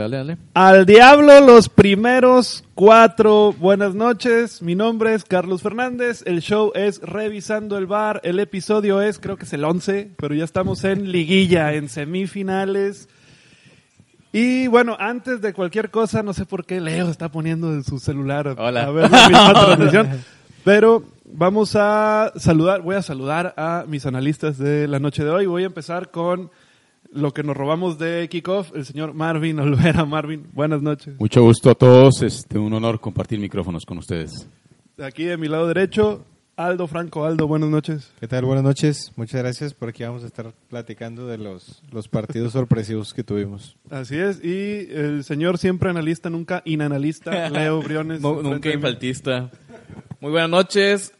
Dale, dale, dale. Al diablo los primeros cuatro. Buenas noches, mi nombre es Carlos Fernández, el show es Revisando el Bar, el episodio es, creo que es el 11, pero ya estamos en liguilla, en semifinales. Y bueno, antes de cualquier cosa, no sé por qué Leo está poniendo en su celular Hola. a ver la pero vamos a saludar, voy a saludar a mis analistas de la noche de hoy. Voy a empezar con lo que nos robamos de Kickoff, el señor Marvin Olvera. Marvin, buenas noches. Mucho gusto a todos. Este, un honor compartir micrófonos con ustedes. Aquí de mi lado derecho, Aldo Franco. Aldo, buenas noches. ¿Qué tal? Buenas noches. Muchas gracias. Por aquí vamos a estar platicando de los, los partidos sorpresivos que tuvimos. Así es. Y el señor siempre analista, nunca inanalista, Leo Briones. No- nunca infaltista. Muy buenas noches.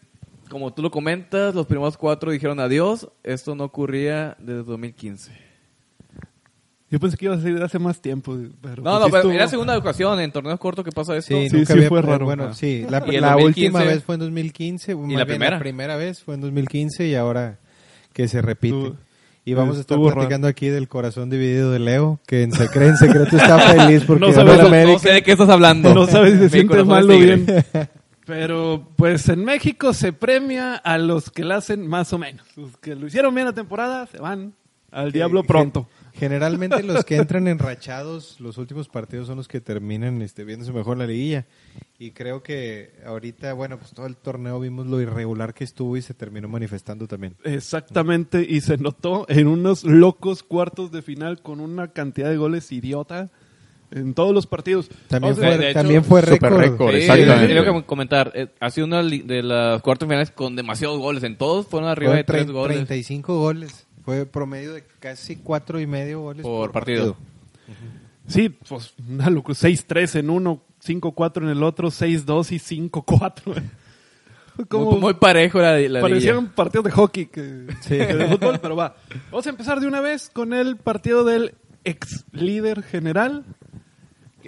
Como tú lo comentas, los primeros cuatro dijeron adiós. Esto no ocurría desde 2015. Yo pensé que iba a ser de hace más tiempo. Pero No, pues no, sí pero estuvo- era segunda ocasión en torneos cortos que pasa esto. Sí, nunca sí fue raro. Bueno, Ah. sí. La, Y la 2015 última vez fue en 2015. más la primera? La primera vez fue en 2015 y ahora que se repite. Y vamos a estar platicando aquí del corazón dividido de Leo, que en, secre- en secreto está feliz porque No sabes. No sé de qué estás hablando. No sabes si se siente mal o bien. Pero pues en México se premia a los que la hacen más o menos. Los que lo hicieron bien la temporada se van al diablo pronto. Generalmente los que entran enrachados, los últimos partidos son los que terminan este, viéndose mejor la liguilla. Y creo que ahorita, bueno, pues todo el torneo vimos lo irregular que estuvo y se terminó manifestando también. Exactamente, y se notó en unos locos cuartos de final con una cantidad de goles idiota en todos los partidos. También O sea, fue, hecho, también fue récord. récord, Sí, exactamente. Tengo que comentar. eh, ha sido una de las cuartos finales con demasiados goles. En todos fueron arriba de tres tre- goles 35 goles. Fue promedio de casi cuatro y medio goles por partido. Sí, pues una locura. 6-3 en uno, 5-4 en el otro, 6-2 y 5-4. Como Muy, muy parejo la, la parecieron liguilla. partidos de hockey que, que de fútbol, pero va. Vamos a empezar de una vez con el partido del ex líder general.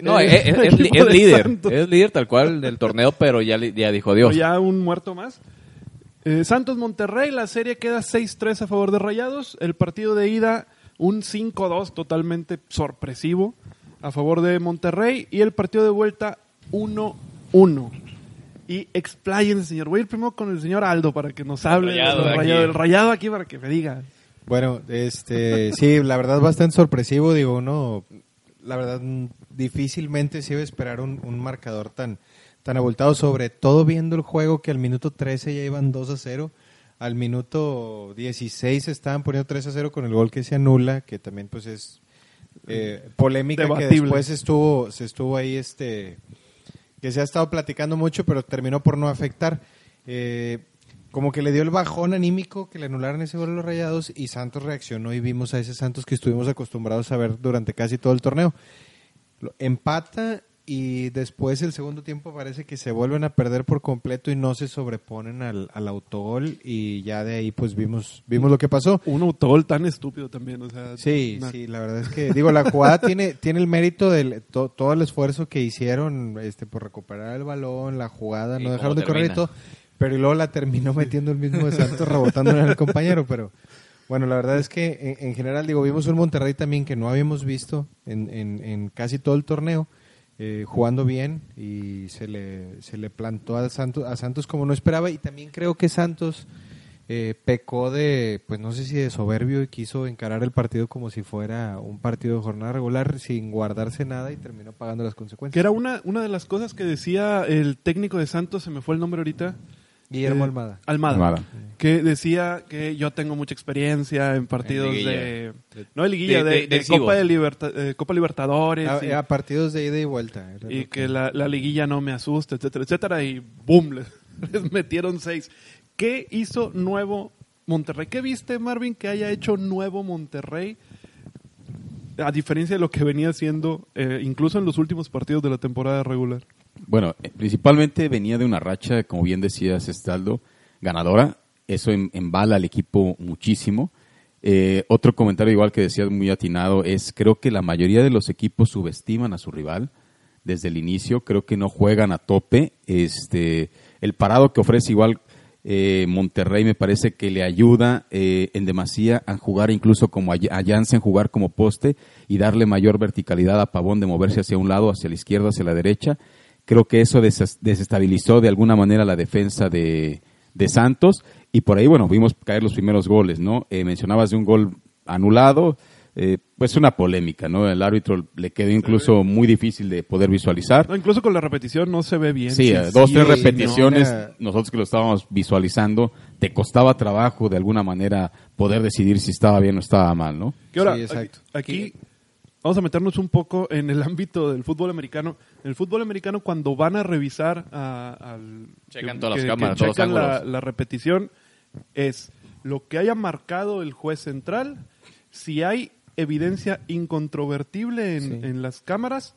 No, el es, es- es líder. Santos. Es líder tal cual del torneo, pero ya, ya dijo Dios. Pero ya un muerto más. Eh, Santos Monterrey, la serie queda 6-3 a favor de Rayados. El partido de ida, un 5-2 totalmente sorpresivo a favor de Monterrey. Y el partido de vuelta, 1-1. Y expláyense, señor. Voy a ir primero con el señor Aldo para que nos hable Rayado del rayado, el rayado aquí para que me diga. Bueno, este, sí, la verdad bastante sorpresivo, digo, uno, la verdad difícilmente se iba a esperar un, un marcador tan, tan abultado, sobre todo viendo el juego que al minuto 13 ya iban 2 a 0, al minuto 16 se estaban poniendo 3 a 0 con el gol que se anula, que también pues es eh, polémica que después estuvo, se estuvo ahí este, que se ha estado platicando mucho, pero terminó por no afectar. Eh, como que le dio el bajón anímico que le anularon ese gol a los rayados y Santos reaccionó y vimos a ese Santos que estuvimos acostumbrados a ver durante casi todo el torneo. Empata y después el segundo tiempo parece que se vuelven a perder por completo y no se sobreponen al, al autogol y ya de ahí pues vimos, vimos lo que pasó. Un autogol tan estúpido también. O sea, Sí, una- sí, la verdad es que, digo, la jugada tiene, tiene el mérito de todo el esfuerzo que hicieron este, por recuperar el balón, la jugada, no dejaron de correr y todo, pero luego la terminó metiendo el mismo de Santos, rebotándole al compañero, pero bueno, la verdad es que en, en general, digo, vimos un Monterrey también que no habíamos visto en, en, en casi todo el torneo, eh, jugando bien y se le, se le plantó a Santos, a Santos como no esperaba y también creo que Santos eh, pecó de, pues no sé si de soberbio y quiso encarar el partido como si fuera un partido de jornada regular sin guardarse nada y terminó pagando las consecuencias. Que era una, una de las cosas que decía el técnico de Santos, se me fue el nombre ahorita, Guillermo Eh, Almada. Almada. Almada. Que decía que yo tengo mucha experiencia en partidos En de... No de liguilla, De- de, de- de decisivos. Copa, de Liberta- eh, Copa Libertadores. A, y- a partidos de ida y vuelta. era y que la, la liguilla no me asusta, etcétera, etcétera, y boom, les, les metieron seis. ¿Qué hizo nuevo Monterrey? ¿Qué viste, Marvin, que haya hecho nuevo Monterrey? A diferencia de lo que venía haciendo eh, incluso en los últimos partidos de la temporada regular. Bueno, eh, principalmente venía de una racha, como bien decías, Estaldo, ganadora. Eso em- embala al equipo muchísimo. Eh, otro comentario igual que decías muy atinado es, creo que la mayoría de los equipos subestiman a su rival desde el inicio. Creo que no juegan a tope. Este, el parado que ofrece igual eh, Monterrey me parece que le ayuda eh, en demasía a jugar incluso como a, a Jansen jugar como poste y darle mayor verticalidad a Pavón de moverse hacia un lado, hacia la izquierda, hacia la derecha. Creo que eso des- desestabilizó de alguna manera la defensa de, de Santos y por ahí, bueno, vimos caer los primeros goles, ¿no? Eh, mencionabas de un gol anulado, eh, pues una polémica, ¿no? El árbitro le quedó incluso muy difícil de poder visualizar. No, incluso con la repetición no se ve bien. Sí, eh, dos, sí tres no. repeticiones, Era- nosotros que lo estábamos visualizando, te costaba trabajo de alguna manera poder decidir si estaba bien o estaba mal, ¿no? Ahora, Sí, exacto. Aquí, aquí vamos a meternos un poco en el ámbito del fútbol americano. En el fútbol americano, cuando van a revisar a- al. Checan todas las cámaras, todos los checan la, repetición, es lo que haya marcado el juez central. Si hay evidencia incontrovertible en, Sí. en las cámaras,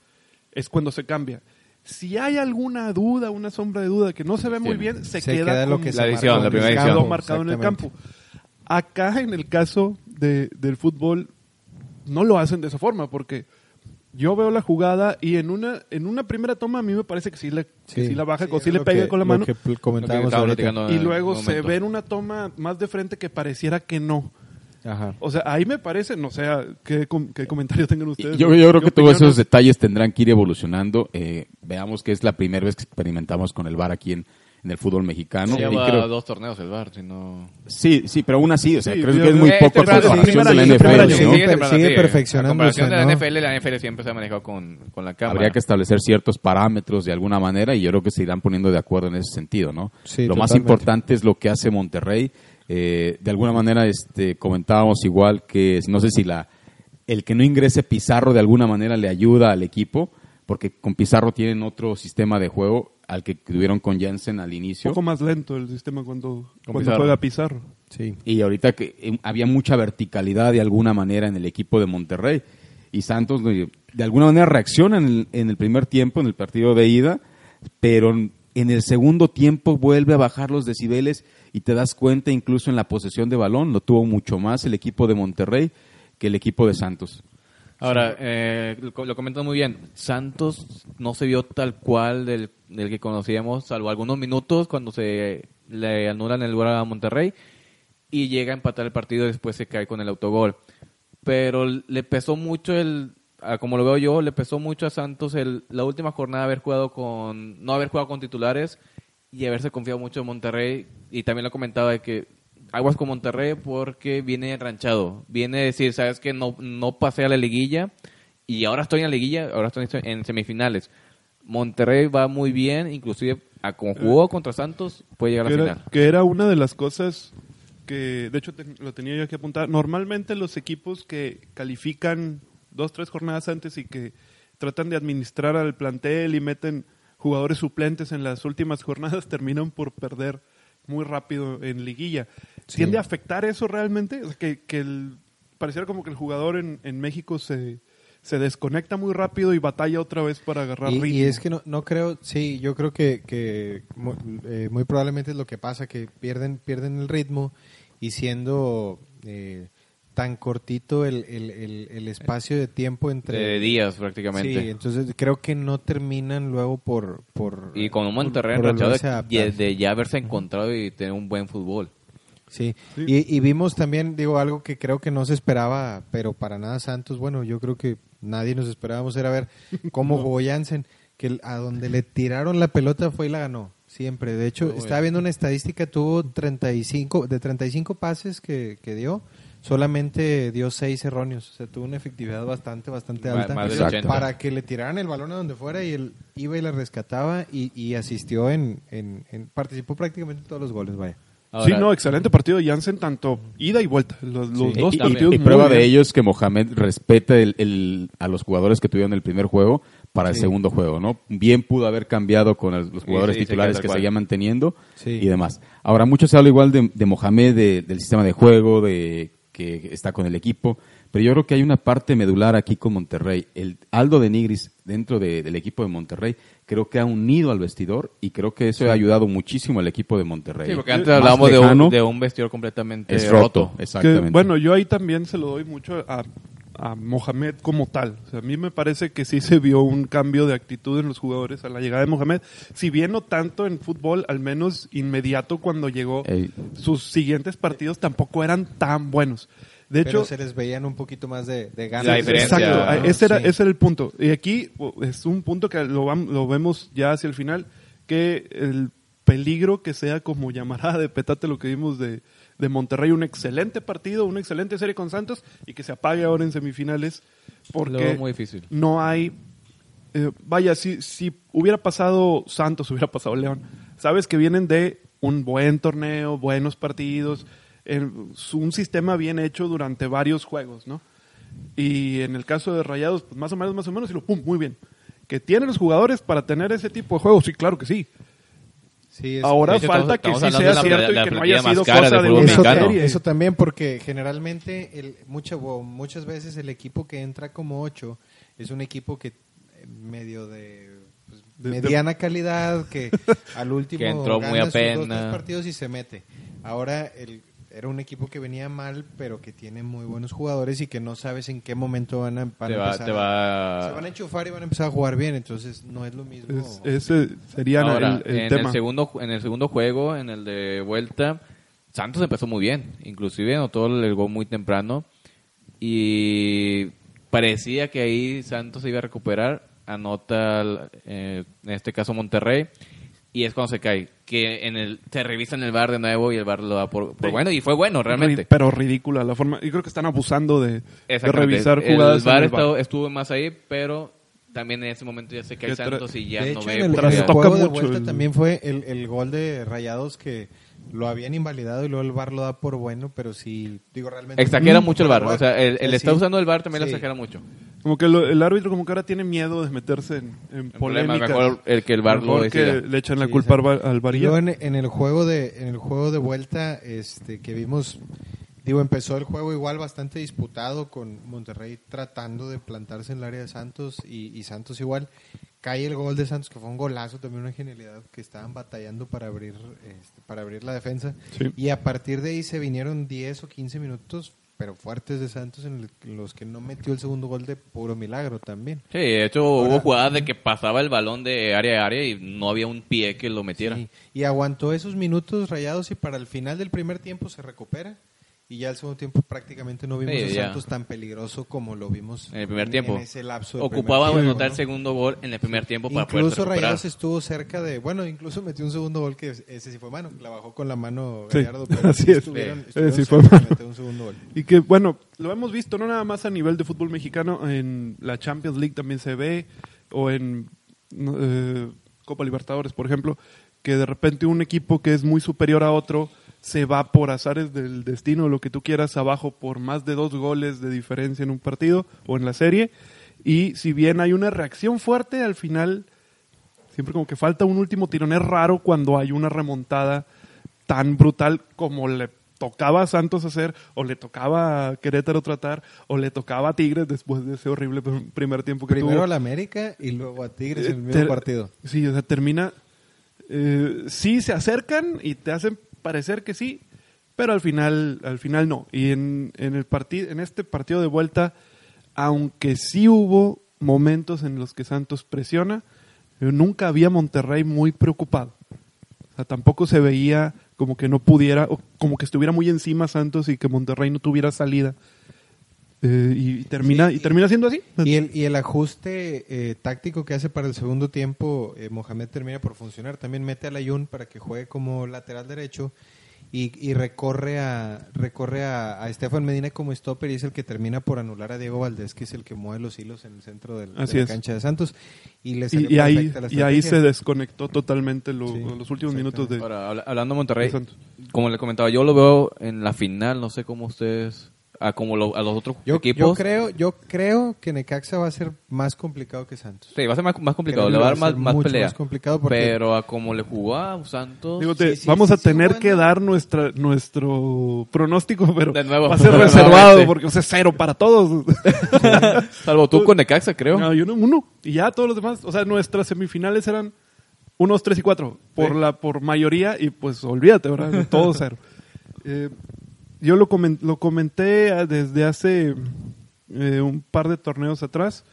es cuando se cambia. Si hay alguna duda, una sombra de duda que no se ve muy bien, se, Se queda, queda lo que se La edición, la primera el edición. marcado en el campo. Acá, en el caso de, del fútbol, no lo hacen de esa forma, porque yo veo la jugada y en una en una primera toma a mí me parece que sí, le, que sí la baja, que sí le pega que- con la lo mano. que comentábamos Lo que Y en luego se ve en una toma más de frente que pareciera que no. Ajá. O sea, ahí me parece, no sé, qué, com- qué comentario tengan ustedes. Yo, yo creo ¿Qué que todos esos detalles tendrán que ir evolucionando. Eh, veamos que es la primera vez que experimentamos con el VAR aquí en, en el fútbol mexicano. Ya Y va creo- dos torneos el bar, si no... sí, sí, pero aún así, o sea, Sí, creo yo- que es muy Eh, poco a temprano, sí, comparación de la NFL. Sigue- sigue perfeccionándose, A comparación de la. NFL, la NFL siempre se ha manejado con, con la cámara. Habría que establecer ciertos parámetros de alguna manera y yo creo que se irán poniendo de acuerdo en ese sentido, ¿no? Sí, lo más importante es lo que hace Monterrey. Eh, de alguna manera, este, comentábamos igual que no sé si la el que no ingrese Pizarro de alguna manera le ayuda al equipo, porque con Pizarro tienen otro sistema de juego al que tuvieron con Jansen al Un inicio. poco más lento el sistema cuando, cuando juega Pizarro. Sí. Y ahorita que eh, había mucha verticalidad de alguna manera en el equipo de Monterrey. Y Santos eh, de alguna manera reacciona en el, en el primer tiempo, en el partido de ida, pero en el segundo tiempo vuelve a bajar los decibeles y te das cuenta incluso en la posesión de balón, lo tuvo mucho más el equipo de Monterrey que el equipo de Santos. Ahora, eh, lo, comentas muy bien. Santos no se vio tal cual del, del que conocíamos, salvo algunos minutos cuando se le anulan el lugar a Monterrey y llega a empatar el partido y después se cae con el autogol. Pero le pesó mucho el, como lo veo yo, le pesó mucho a Santos el, la última jornada haber jugado con, no haber jugado con titulares y haberse confiado mucho en Monterrey. Y también lo comentaba de que aguas con Monterrey porque viene enranchado. Viene a decir, sabes que no, no pasé a la liguilla y ahora estoy en la liguilla, ahora estoy en semifinales. Monterrey va muy bien, inclusive a como jugó contra Santos, puede llegar a la era, final. que era una de las cosas que, de hecho, te- lo tenía yo aquí apuntado. Normalmente los equipos que califican dos, tres jornadas antes y que tratan de administrar al plantel y meten jugadores suplentes en las últimas jornadas terminan por perder muy rápido en liguilla. Sí. ¿Tiende a afectar eso realmente? O sea, que, que el, pareciera como que el jugador en, en México se, se desconecta muy rápido y batalla otra vez para agarrar Y, ritmo. y es que no, no creo, sí, yo creo que, que eh, muy, probablemente es lo que pasa, que pierden, pierden el ritmo y siendo eh, tan cortito el, el, el- el espacio de tiempo entre... De días Sí, prácticamente. entonces creo que no terminan luego por... por y con un Monterrey enrachado de, de ya haberse encontrado y tener un buen fútbol. Sí, Sí. Y, y vimos también, digo, algo que creo que no se esperaba, pero para nada Santos, bueno, yo creo que nadie nos esperábamos era ver cómo jugó Jansen, que a donde le tiraron la pelota fue y la ganó, siempre. De hecho, Muy estaba viendo una estadística, tuvo 35, de 35 pases que, que dio, solamente dio seis erróneos. O sea, tuvo una efectividad bastante, bastante alta. más del 80. Para que le tiraran el balón a donde fuera y él iba y la rescataba y, y asistió en, en- en- Participó prácticamente en todos los goles, vaya. Sí, no, excelente partido de Jansen, tanto ida y vuelta. Los, los Sí. dos Y- partidos Y prueba de ello es que Mohamed respeta el- el- a los jugadores que tuvieron el primer juego para el segundo juego, ¿no? Bien pudo haber cambiado con el- los jugadores sí, titulares que cual. seguía manteniendo Sí. y demás. Ahora, mucho se habla igual de, de Mohamed, de- del sistema de juego, de que está con el equipo, pero yo creo que hay una parte medular aquí con Monterrey. El Aldo de Nigris, dentro de- del equipo de Monterrey, creo que ha unido al vestidor y creo que eso ha ayudado muchísimo al equipo de Monterrey. Sí, porque antes Más hablábamos de un, de un vestidor completamente es roto. roto, Que, exactamente. bueno, yo ahí también se lo doy mucho a, a Mohamed como tal. O sea, a mí me parece que sí se vio un cambio de actitud en los jugadores a la llegada de Mohamed. Si bien no tanto en fútbol, al menos inmediato cuando llegó, Ey. sus siguientes partidos tampoco eran tan buenos. De Pero hecho, se les veían un poquito más de, de ganas. La diferencia. Exacto, ¿no? ese era, Sí. ese era el punto. Y aquí oh, es un punto que lo, lo vemos ya hacia el final, que el peligro que sea como llamará de petate lo que vimos de, de Monterrey, un excelente partido, una excelente serie con Santos y que se apague ahora en semifinales porque veo muy difícil. no hay... eh, vaya, si, si hubiera pasado Santos, hubiera pasado León, sabes que vienen de un buen torneo, buenos partidos, en- un sistema bien hecho durante varios juegos, ¿no? Y en el caso de Rayados, pues más o menos, más o menos, y lo pum, muy bien. ¿Que tienen los jugadores para tener ese tipo de juegos? Sí, claro que sí. Sí, es- Ahora hecho, falta estamos- que sí sea cierto la y que no haya sido cosa de fútbol una eso, mexicano. serie. eso también porque generalmente el, mucha- o muchas veces el equipo que entra como ocho es un equipo que eh, medio de, pues, De- de- mediana calidad que al último Que entró muy gana sus dos, apenas. tres partidos y se mete. Ahora el, era un equipo que venía mal pero que tiene muy buenos jugadores y que no sabes en qué momento van a, van Te a va, empezar te a- va... se van a enchufar y van a empezar a jugar bien entonces no es lo mismo Es- ese sería Ahora, el, el en, tema. el segundo, en el segundo juego, en el de vuelta, Santos empezó muy bien. Inclusive anotó el gol muy temprano. Y parecía que ahí Santos se iba a recuperar. Anota, eh, en este caso, Monterrey. Y es cuando se cae. Que en el, se revisa en el bar de nuevo y el bar lo da por, por Sí. bueno. Y fue bueno, realmente. Pero ridícula la forma. Yo creo que están abusando de, revisar el jugadas. en el estuvo, estuvo más ahí, pero también en ese momento ya se cae Que tra- Santos y ya de no hecho, ve en el, en juego de mucho vuelta el- también fue el, el gol de Rayados que lo habían invalidado y luego el VAR lo da por bueno, pero sí, digo realmente... Exagera Mm, mucho el bar. O sea, el, el Sí. está usando el bar también lo Sí. exagera mucho. Como que lo- el árbitro como que ahora tiene miedo de meterse en, en El problema es polémicas. mejor el que el bar lo que le echan la Sí, culpa al. VAR- al VAR y Y ya. luego en, en el juego de en el juego de vuelta este que vimos digo empezó el juego igual bastante disputado con Monterrey tratando de plantarse en el área de Santos y, y Santos igual cae el gol de Santos que fue un golazo también una genialidad que estaban batallando para abrir este, para abrir la defensa Sí. y a partir de ahí se vinieron 10 o 15 minutos pero fuertes de Santos en, el- en los que no metió el segundo gol de puro milagro también Sí, de hecho hubo jugadas de que pasaba el balón de área a área y no había un pie que lo metiera. Sí, y aguantó esos minutos rayados y para el final del primer tiempo se recupera. Y ya el segundo tiempo prácticamente no vimos Sí, a ya. Tan peligroso como lo vimos En el primer tiempo. en ese lapso. Ocupaba anotar el ¿no? segundo gol en el primer tiempo para poder Incluso. Rayados estuvo cerca de, bueno, incluso metió un segundo gol que ese sí fue mano, la bajó con la mano Sí, Gallardo, pero así sí es. estuvieron, Sí, estuvieron sí fue cerca de mano. meter un segundo gol. Y que, bueno, lo hemos visto no nada más a nivel de fútbol mexicano, en la Champions League también se ve, o en eh, Copa Libertadores, por ejemplo, que de repente un equipo que es muy superior a otro se va por azares del destino, lo que tú quieras, abajo por más de dos goles de diferencia en un partido o en la serie. Y si bien hay una reacción fuerte, al final siempre como que falta un último tirón. Es raro cuando hay una remontada tan brutal como le tocaba a Santos hacer, o le tocaba a Querétaro tratar, o le tocaba a Tigres después de ese horrible pr- primer tiempo que Primero tuvo. a la América y luego a Tigres en el Eh, mismo ter- partido. Sí, o sea, termina. eh, sí, se acercan y te hacen parecer que sí, pero al final, al final no. Y en, en el partido, en este partido de vuelta, aunque sí hubo momentos en los que Santos presiona, yo nunca había Monterrey muy preocupado. O sea, tampoco se veía como que no pudiera, o como que estuviera muy encima Santos y que Monterrey no tuviera salida. Eh, y termina, Sí, y termina siendo así. Y el, y el ajuste eh, táctico que hace para el segundo tiempo, eh, Mohamed termina por funcionar. También mete a Layun para que juegue como lateral derecho. y, y recorre a recorre a, a Estefan Medina como stopper y es el que termina por anular a Diego Valdés, que es el que mueve los hilos en el centro del- de Así la es. cancha de Santos. Y, le salió Y, y ahí, y ahí se desconectó totalmente lo- Sí, los últimos minutos de... Ahora, hablando de Monterrey, de Santos. como le comentaba, yo lo veo en la final, no sé cómo ustedes, a como lo- a los otros Yo, equipos. yo creo yo creo que Necaxa va a ser más complicado que Santos. Sí, va a ser más, más complicado, Creo le va a dar más, más pelea. más complicado porque- Pero a como le jugó a Santos, Digo, te- sí, sí, vamos sí, a sí, tener que dar nuestra nuestro pronóstico, pero De nuevo. va a ser reservado porque o sea, cero para todos. salvo tú con Necaxa, creo. No, yo no, uno. Y ya todos los demás. O sea, nuestras semifinales eran unos tres y cuatro por Sí. la por mayoría y pues olvídate, ¿verdad? Todo cero. Eh, yo lo, comen- lo comenté ah, desde hace eh, un par de torneos atrás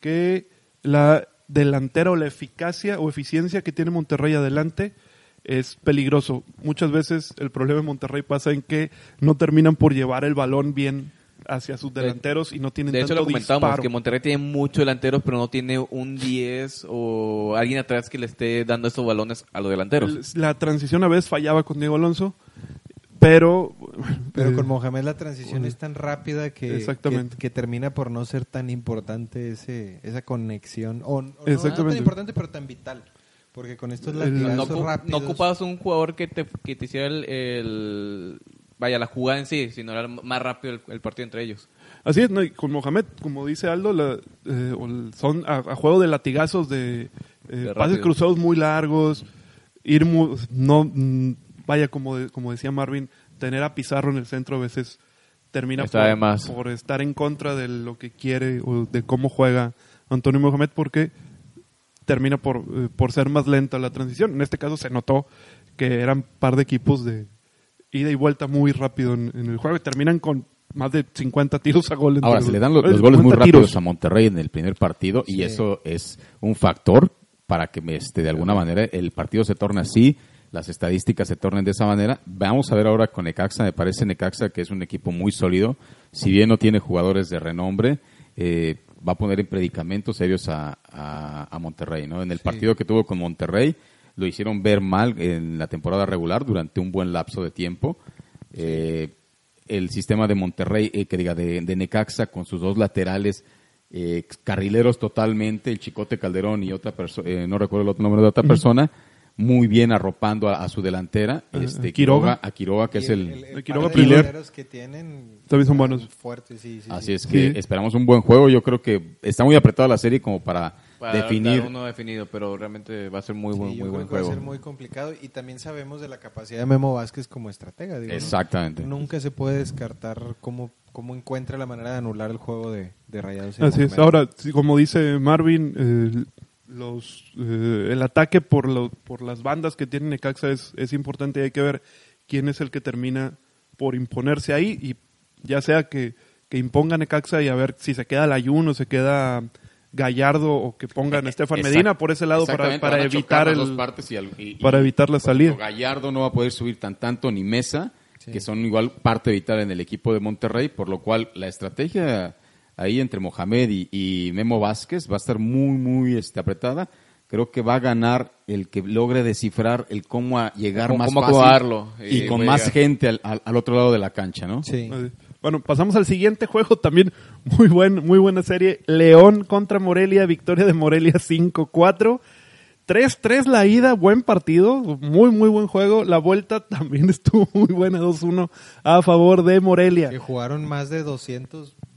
que la delantera o la eficacia o eficiencia que tiene Monterrey adelante es peligroso. Muchas veces el problema de Monterrey pasa en que no terminan por llevar el balón bien hacia sus De- delanteros y no tienen De hecho, tanto lo comentamos, disparo. que Monterrey tiene muchos delanteros, pero no tiene un 10 o alguien atrás que le esté dando esos balones a los delanteros. La transición a veces fallaba con Diego Alonso, pero... Pero eh, con Mohamed la transición es tan rápida que, Exactamente. que, que termina por no ser tan importante ese, esa conexión. O, o no- tan importante, pero tan vital. Porque con estos No, latigazos no rápidos... ocupabas un jugador que te, que te hiciera el, el- Vaya, la jugada en sí, sino era más rápido el, el partido entre ellos. Así es, ¿no? y con Mohamed, como dice Aldo, la- eh, son a, a juego de latigazos, de, eh, De pases cruzados muy largos, ir mu- no mm, vaya como de- como decía Marvin, tener a Pizarro en el centro a veces termina por, estar en contra de lo que quiere o de cómo juega Antonio Mohamed porque termina por, eh, por ser más lenta la transición. En este caso se notó que eran par de equipos de ida y vuelta muy rápido en, en el juego y terminan con más de 50 tiros a gol. Ahora, se le dan los, los goles muy 50 rápidos tiros. a Monterrey en el primer partido y Sí. eso es un factor para que este, de alguna manera el partido se torne así, las estadísticas se tornen de esa manera. Vamos a ver ahora con Necaxa, me parece Necaxa que es un equipo muy sólido, si bien no tiene jugadores de renombre, eh, va a poner en predicamentos serios a, a- a Monterrey. ¿no? En el partido que tuvo con Monterrey lo hicieron ver mal en la temporada regular durante un buen lapso de tiempo. Eh, el sistema de Monterrey, eh, que diga, de, de Necaxa con sus dos laterales eh, carrileros totalmente, el Chicote Calderón y otra persona, no recuerdo el otro nombre de otra persona, muy bien arropando a, a su delantera, Ah, este, Quiroga. a Quiroga, que Y es el... el Quiroga par de Pilar. delanteros que tienen También son buenos. fuertes, sí, sí, Así sí. es que Sí. esperamos un buen juego, yo creo que está muy apretada la serie como para, Para definir... uno definido, pero realmente va a ser muy Sí, buen, yo muy creo buen que va a juego. ser muy complicado y también sabemos de la capacidad de Memo Vázquez como estratega. digo, ¿no? Exactamente. Nunca se puede descartar cómo, cómo encuentra la manera de anular el juego de, de Rayados. Así es. Ahora, como dice Marvin, eh, los, eh, el ataque por, lo- por las bandas que tiene Necaxa es, es importante y hay que ver quién es el que termina por imponerse ahí y ya sea que, que imponga Necaxa y a ver si se queda Layun o se queda Gallardo o que pongan a Estefan Exact- Medina por ese lado para, para evitar el... dos partes y al- y- para evitar la salida. Gallardo no va a poder subir tan tanto ni Mesa, que son igual parte vital en el equipo de Monterrey, por lo cual la estrategia ahí entre Mohamed y, y Memo Vázquez va a estar muy, muy este, apretada. Creo que va a ganar el que logre descifrar el cómo a llegar Cómo- más cómo fácil y y con más gente al, al- al otro lado de la cancha, ¿no? Sí. Bueno, pasamos al siguiente juego, también muy buen, muy buena serie. León contra Morelia, victoria de Morelia 5-4. 3-3 la ida, buen partido, muy muy buen juego. La vuelta también estuvo muy buena, 2-1 a favor de Morelia. Que jugaron más de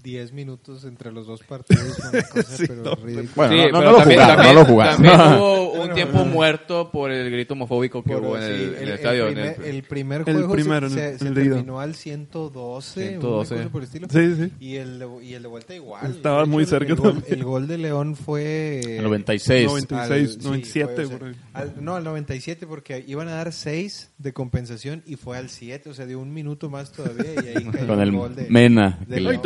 210 minutos entre los dos partidos. una cosa, Sí, pero no. ridícula. Bueno, Sí, no, no, pero no lo también- jugaron, también- no lo jugaron. También hubo un tiempo muerto por el grito homofóbico que Por- hubo en sí, el, en el estadio. en primer, el- el primer El juego primero, se, el- se- el se terminó al 112, 112. una cosa por el estilo. Sí, sí. Y el de, y el de vuelta igual. Estaba muy el- cerca El gol, también. el gol de León fue... El 96. Noventa- al- 96, sí, 97 fue, o sea, por al- no, al 97 porque iban a dar 6 de compensación y fue al 7, o sea, dio un minuto más todavía y ahí cayó Con el gol de... Mena. de León.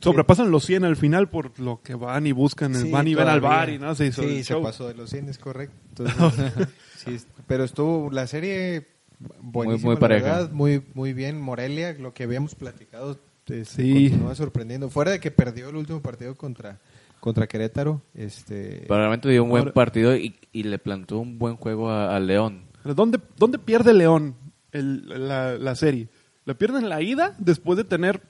Sobrepasan los 100 al final por lo que van y buscan, Sí, van y ven al bar y no se hizo Sí, se show. pasó de los 100, es correcto. Entonces, sí, es- pero estuvo la serie buenísima, muy la pareja. verdad, muy, muy bien. Morelia, lo que habíamos platicado, Sí. continúa sorprendiendo. Fuera de que perdió el último partido contra, contra Querétaro, este... Pero realmente dio un buen Ahora- partido y, y le plantó un buen juego a, a León. ¿Dónde, ¿Dónde pierde León? el- la, la serie. La pierden la ida después de tener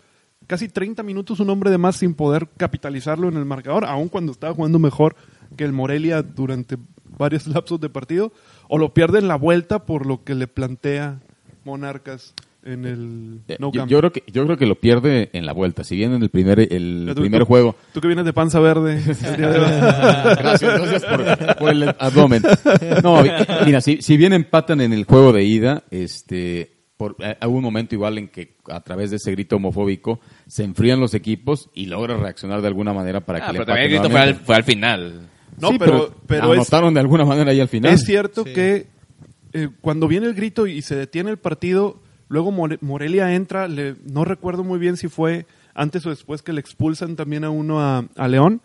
casi 30 minutos un hombre de más sin poder capitalizarlo en el marcador, aun cuando estaba jugando mejor que el Morelia durante varios lapsos de partido, o lo pierden la vuelta por lo que le plantea Monarcas en el Eh, No yo, yo creo que yo creo que lo pierde en la vuelta. Si bien en el primer el tú- primer tú- juego Tú que vienes de panza verde. el día de hoy. gracias, gracias por, por el abdomen. No, mira, si, si bien empatan en el juego de ida, este, por, eh, hubo un momento igual en que a través de ese grito homofóbico se enfrían los equipos y logra reaccionar de alguna manera para Ah, que le pero también el grito fue al, fue al final. No, Sí, pero, pero es, anotaron de alguna manera ahí al final. es cierto que eh, cuando viene el grito y se detiene el partido, luego More- Morelia entra, le- no recuerdo muy bien si fue antes o después que le expulsan también a uno a, a León.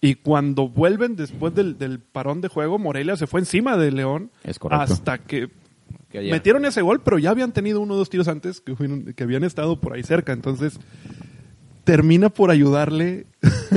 Y cuando vuelven después del, del parón de juego, Morelia se fue encima de León Es correcto. hasta que Que ayer. metieron ese gol, pero ya habían tenido uno o dos tiros antes que, fueron- que habían estado por ahí cerca. Entonces, termina por ayudarle.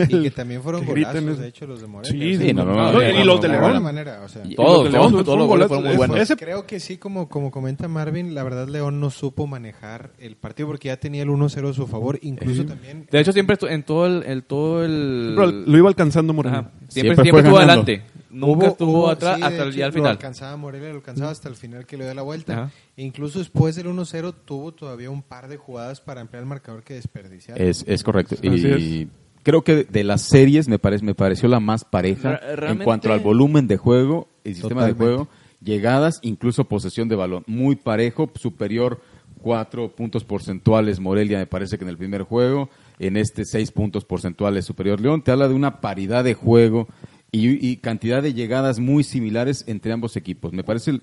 Y que también fueron que golazos, de hecho, los de Morelia. Sí, O sea, Sí, no, no, no, no, no, y los de León. alguna manera, o sea. Todos, los León todos goles fueron muy golazo. buenos. Ese- Creo que sí, como, como comenta Marvin, la verdad León no supo manejar el partido porque ya tenía el 1-0 a su favor, incluso también... De hecho, siempre en todo el, el todo el... Lo iba alcanzando Morelia. Ajá. Siempre, Siempre siempre, estuvo ganando. adelante. Nunca Hubo- estuvo hubo- atrás sí, hasta el hecho, día al Lo final. alcanzaba Morelia, lo alcanzaba hasta el final que le dio la vuelta. Ajá. E incluso después del 1-0 tuvo todavía un par de jugadas para ampliar el marcador que desperdiciar. Es, es correcto. Y creo que de las series me, parece, me pareció la más pareja Re- en cuanto al volumen de juego, el sistema Totalmente. de juego, llegadas, incluso posesión de balón. Muy parejo, superior cuatro puntos porcentuales Morelia, me parece que en el primer juego, en este seis puntos porcentuales superior León. Te habla de una paridad de juego y, y cantidad de llegadas muy similares entre ambos equipos. Me parece el-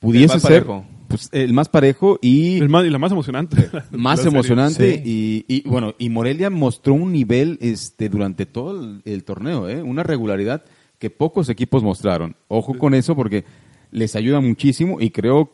pudiese más ser parejo. pues, el más parejo y El más- y la más emocionante. más emocionante Sí. y, y, bueno y Morelia mostró un nivel este durante todo el, el torneo ¿eh? una regularidad que pocos equipos mostraron ojo con eso porque les ayuda muchísimo y creo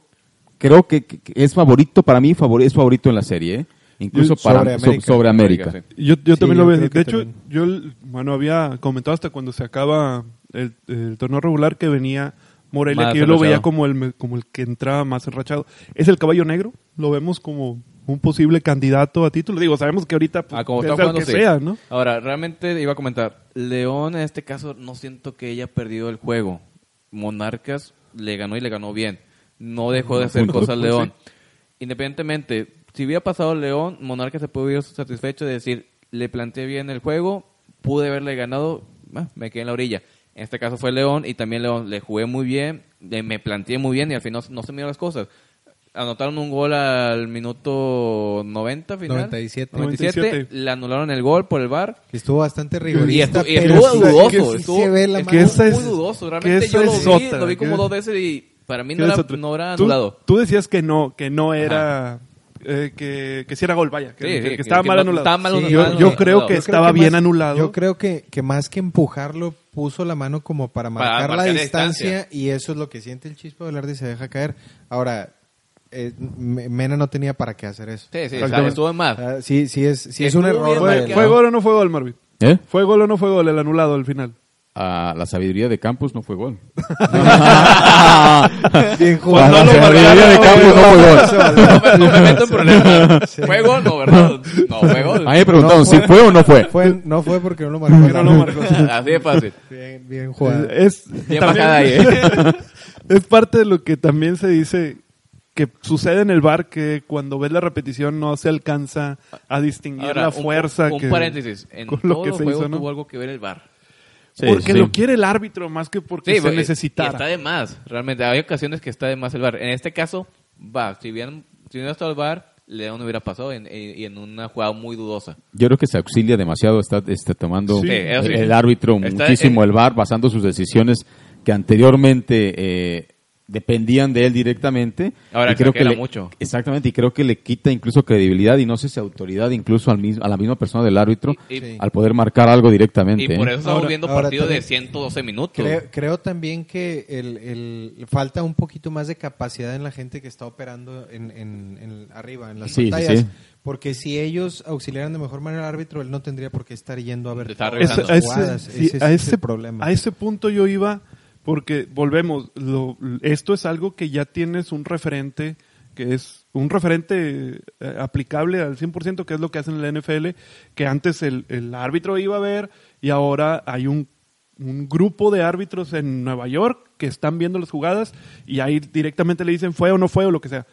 creo que, es favorito para mí favori- es favorito en la serie ¿eh? Incluso Sobre para so- sobre América, Sí. Yo, yo Sí, también yo lo veo. De hecho, también. yo bueno, había comentado hasta cuando se acaba el, el torneo regular que venía Morelia, Más que yo lo veía como el, como el que entraba más enrachado. Es el caballo negro, lo vemos como un posible candidato a título. Digo, sabemos que ahorita pues, Ah, como es está jugando, que sí. sea, ¿no? Ahora, realmente iba a comentar, León en este caso no siento que haya perdido el juego. Monarcas le ganó y le ganó bien. No dejó de hacer cosas pues, León. Independientemente, si hubiera pasado León, Monarcas se puede hubiera satisfecho de decir, le planteé bien el juego, pude haberle ganado, ah, me quedé en la orilla. En este caso fue León y también León le jugué muy bien, le- me planteé muy bien y al final no, se me las cosas. Anotaron un gol al minuto 90 final. 97. 97, 97. le anularon el gol por el VAR. Que estuvo bastante Y rigorista, y pero estuvo sí- dudoso, que sí estuvo- se ve la es mano. que esa es- muy dudoso. Realmente yo lo vi, otra, lo vi como dos veces y para mí no ¿Qué era, no era Tú- anulado. Tú, decías que no, que no era, eh, que, que sí era gol, vaya, que, Sí, que- sí, que que- estaba que mal no- anulado. estaba mal Sí, anulado, yo, yo creo que Yo Yo creo estaba que bien más- anulado. Yo creo que, que más que empujarlo, puso la mano como para marcar, la marcar la distancia, distancia. y eso es lo que siente el Chispa Velarde y se deja caer. Ahora, eh, M- Mena no tenía para qué hacer eso. Sí, sí, o sea, estuvo en más. Ah, sí, sí es, sí es Estuvo un error. bien de ¿Fue. ¿Fue gol o no fue gol, Marvin? ¿Eh? ¿Fue gol o no fue gol el anulado al final? A la sabiduría de Campos no fue gol Bien a jugado. la sabiduría de Campos no fue gol No me, meto en problemas. ¿Fue gol? No, ¿verdad? No, fue gol. a mí me preguntaron No si fue. o no fue Fue- no fue porque no lo marcó. No lo marcó. Así de fácil. Bien, bien jugado. Es, Bien bajada ahí, ¿eh? es parte de lo que también se dice que sucede en el bar que cuando ves la repetición no se alcanza a distinguir Ahora, la un- fuerza un, que paréntesis. En con todos lo que se juegos hizo, ¿no? tuvo algo que ver el VAR. Sí, porque sí. lo quiere el árbitro más que porque se porque- necesitara. y Está de más, realmente. Hay ocasiones que está de más el VAR. En este caso, va. Si bien si no estado el VAR, León hubiera pasado en, en- y en una jugada muy dudosa. Yo creo que se auxilia demasiado, está, está tomando Sí, el, sí. el árbitro Está muchísimo en- el VAR, basando sus decisiones que anteriormente eh, dependían de él directamente. Ahora y creo que le, mucho. Exactamente, y creo que le quita incluso credibilidad y no sé si autoridad incluso al mismo, a la misma persona del árbitro Y- al poder marcar algo directamente. Y por ¿eh? eso estamos Ahora- viendo partidos de también- 112 minutos. Creo, creo también que el, el- falta un poquito más de capacidad en la gente que está operando en, en- en- arriba, en las Sí, pantallas. sí. Porque si ellos auxiliaran de mejor manera al árbitro, él no tendría por qué estar yendo a ver Está a ese, jugadas. sí, Ese es a el ese- problema. a ese punto yo iba porque volvemos lo- esto es algo que ya tienes un referente que es un referente eh, aplicable al 100%, que es lo que hacen en la NFL, que antes el, el árbitro iba a ver y ahora hay un, un grupo de árbitros en Nueva York que están viendo las jugadas y ahí directamente le dicen fue o no fue o lo que sea.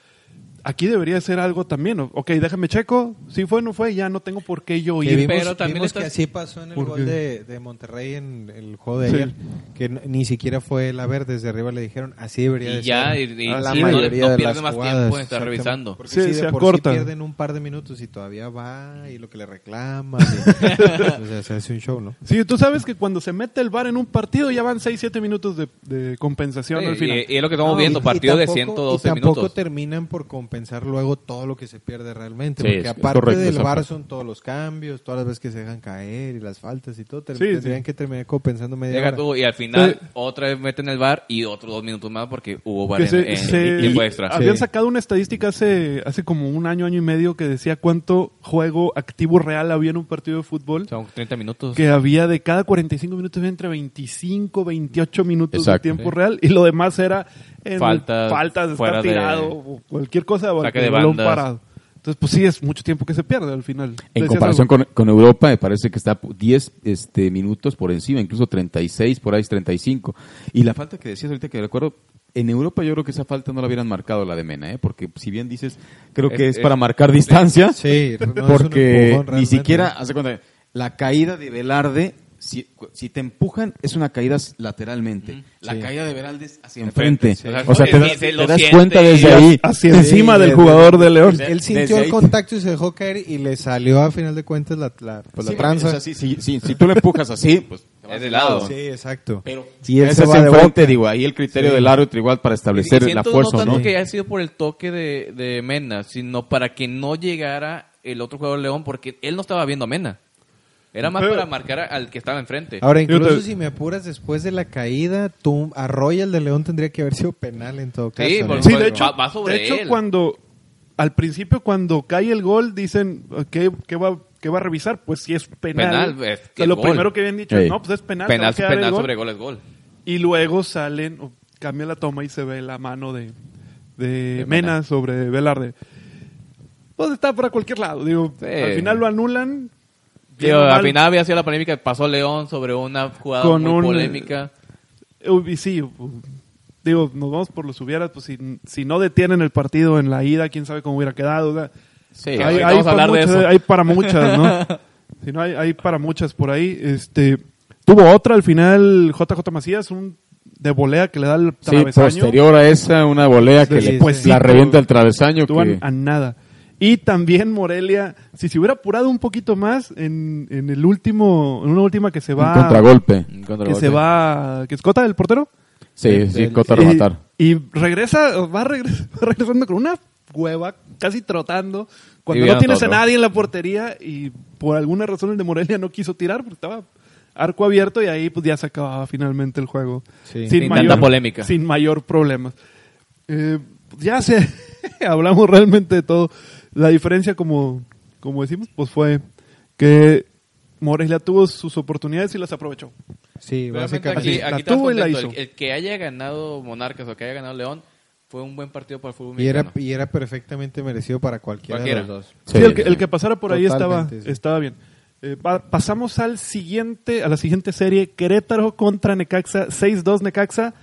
Aquí debería ser algo también. Ok, déjame checo. Si fue o no fue, ya no tengo por qué yo ir. vimos, pero también vimos estás- que así pasó en el ¿Por gol de, de Monterrey en el juego de Sí. ayer, que ni siquiera fue la ver, desde arriba le dijeron, así debería Y de ya, ser. y, y- la sí, no, no de pierde las más jugadas, tiempo en estar revisando. Porque Sí, sí, se de por sí pierden un par de minutos y todavía va y lo que le reclaman. y- o sea, se hace un show, ¿no? Sí, tú sabes que cuando se mete el VAR en un partido ya van 6-7 minutos de, de compensación Sí, al final. y, y es lo que estamos No, viendo, y- y partido de tampoco- 112 y tampoco minutos. terminan por compensar luego todo lo que se pierde realmente. Sí, porque es- es aparte correcto del VAR son todos los cambios, todas las veces que se dejan caer y las faltas y todo, Sí, tendrían sí. que terminar compensando media Deja hora. tú, y al final Sí. otra vez meten el bar y otros dos minutos más porque hubo bar Que en, se- en se- tiempo extra. Habían Sí. sacado una estadística hace, hace como un año, año y medio que decía cuánto juego activo real había en un partido de fútbol. Son 30 minutos. Que había de cada 45 minutos había entre 25, 28 minutos Exacto. de tiempo Sí. real y lo demás era en Faltas, faltas, estar de- tirado o cualquier cosa de balón parado. Entonces, pues sí, es mucho tiempo que se pierde al final. En comparación con, con Europa, me parece que está 10 este, minutos por encima, incluso 36, por ahí es 35. Y la falta que decías ahorita que recuerdo, en Europa yo creo que esa falta no la hubieran marcado la de Mena, ¿eh? porque si bien dices, creo que Es- es, para es- marcar distancia, Sí, no es un porque empujón ni siquiera, hace cuenta, la caída de Velarde, si, si te empujan, es una caída lateralmente. La Sí. caída de Velarde es hacia enfrente. sí. O sea, te, das- se te lo das siente cuenta desde y- ahí. Hacia Sí, encima del de- jugador de León. Él sintió el contacto y se dejó caer y le salió a final de cuentas la, la, pues, la tranza. o sea, sí, sí, sí, si tú le empujas así, pues Es de lado. Sí, exacto. Pero Y él ese se es va de enfrente, digo, ahí el criterio Sí. del árbitro igual para Y establecer la siento fuerza, no tanto ¿no? que haya sido por el toque de, de Mena, sino para que no llegara el otro jugador León, porque él no estaba viendo a Mena. Era más Pero- para marcar al que estaba enfrente. Ahora, incluso te- si me apuras después de la caída, tú, a Royal de León tendría que haber sido penal en todo caso. Sí, ¿no? por- Sí, va- de hecho, va sobre de hecho él. cuando al principio cuando cae el gol dicen ¿qué, qué va qué va a revisar? Pues si es penal. Penal, es O sea, que lo gol. primero que habían dicho Sí. es no, pues es penal. penal va el penal gol". sobre gol es gol. Y luego salen, o cambia la toma y se ve la mano de, de, De Mena, Mena. sobre Velarde. Pues está para cualquier lado. Digo, Sí. al final lo anulan. Digo, al final había sido la polémica, pasó León sobre una jugada Con muy un- polémica. Uy, sí, digo, nos vamos por los hubieras, pues si, si no detienen el partido en la ida, quién sabe cómo hubiera quedado. o sea, Sí, hay, hay vamos a para hablar de muchas, eso. hay para muchas, ¿no? si no, hay, hay para muchas por ahí. Este, tuvo otra al final, JJ Macías, un de volea que le da el Sí, travesaño. posterior a esa, una volea que le, Despuésito. la revienta el travesaño. Que, a, a nada. Y también Morelia, si se hubiera apurado un poquito más en, en el último, en una última que se un va, contragolpe. Un que se va, que escota el portero. Sí, sí, del- Cota a rematar. Y, regresa, va, regres- va regresando con una hueva, casi trotando, cuando no tienes a nadie en la portería y por alguna razón el de Morelia no quiso tirar porque estaba arco abierto y ahí pues ya se acababa finalmente el juego. Sí. Sin tanta polémica. Sin mayor problema. Eh, ya se hablamos realmente de todo. La diferencia, como, como decimos, pues fue que Morelia tuvo sus oportunidades y las aprovechó. Sí, básicamente. aquí, la aquí estás tuvo y la hizo. El, el que haya ganado Monarcas o que haya ganado León fue un buen partido para el fútbol Y era, y era perfectamente merecido para cualquiera Cualquiera. de los dos. Sí, el, que, el que pasara por ahí estaba, sí. estaba bien. Eh, pa- pasamos al siguiente, a la siguiente serie, Querétaro contra Necaxa, 6-2 Necaxa,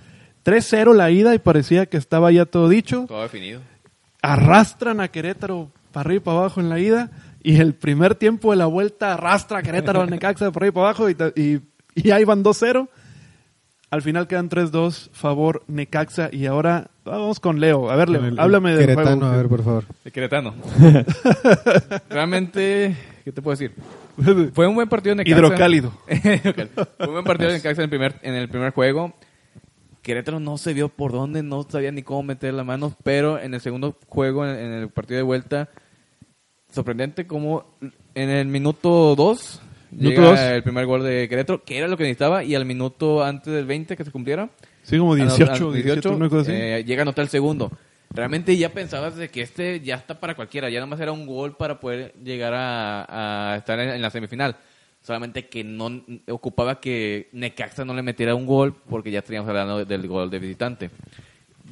3-0 la ida y parecía que estaba ya todo dicho. Todo definido. Arrastran a Querétaro para arriba y para abajo en la ida y el primer tiempo de la vuelta arrastra a Querétaro al Necaxa para arriba y para abajo y, y, y ahí van 2-0. Al final quedan 3-2 favor Necaxa y ahora vamos con Leo. A ver, Leo, El- háblame del Queretano, juego. a ver, por favor. De Queretano. Realmente, ¿qué te puedo decir? Fue un buen partido de Necaxa. Hidrocálido. Fue un buen partido de Necaxa en el primer, en el primer juego. Querétaro no se vio por dónde, no sabía ni cómo meter la mano, pero en el segundo juego, en, en el partido de vuelta, sorprendente como en el minuto 2 Minuto llega dos. el primer gol de Querétaro, que era lo que necesitaba, y al minuto antes del 20 que se cumpliera, Sí, como a no- 18, a 18, una cosa así. eh, llega a anotar el segundo. Realmente ya pensabas de que este ya está para cualquiera, ya nomás era un gol para poder llegar a, a estar en, en la semifinal. Solamente que no ocupaba que Necaxa no le metiera un gol porque ya estaríamos hablando del gol de visitante.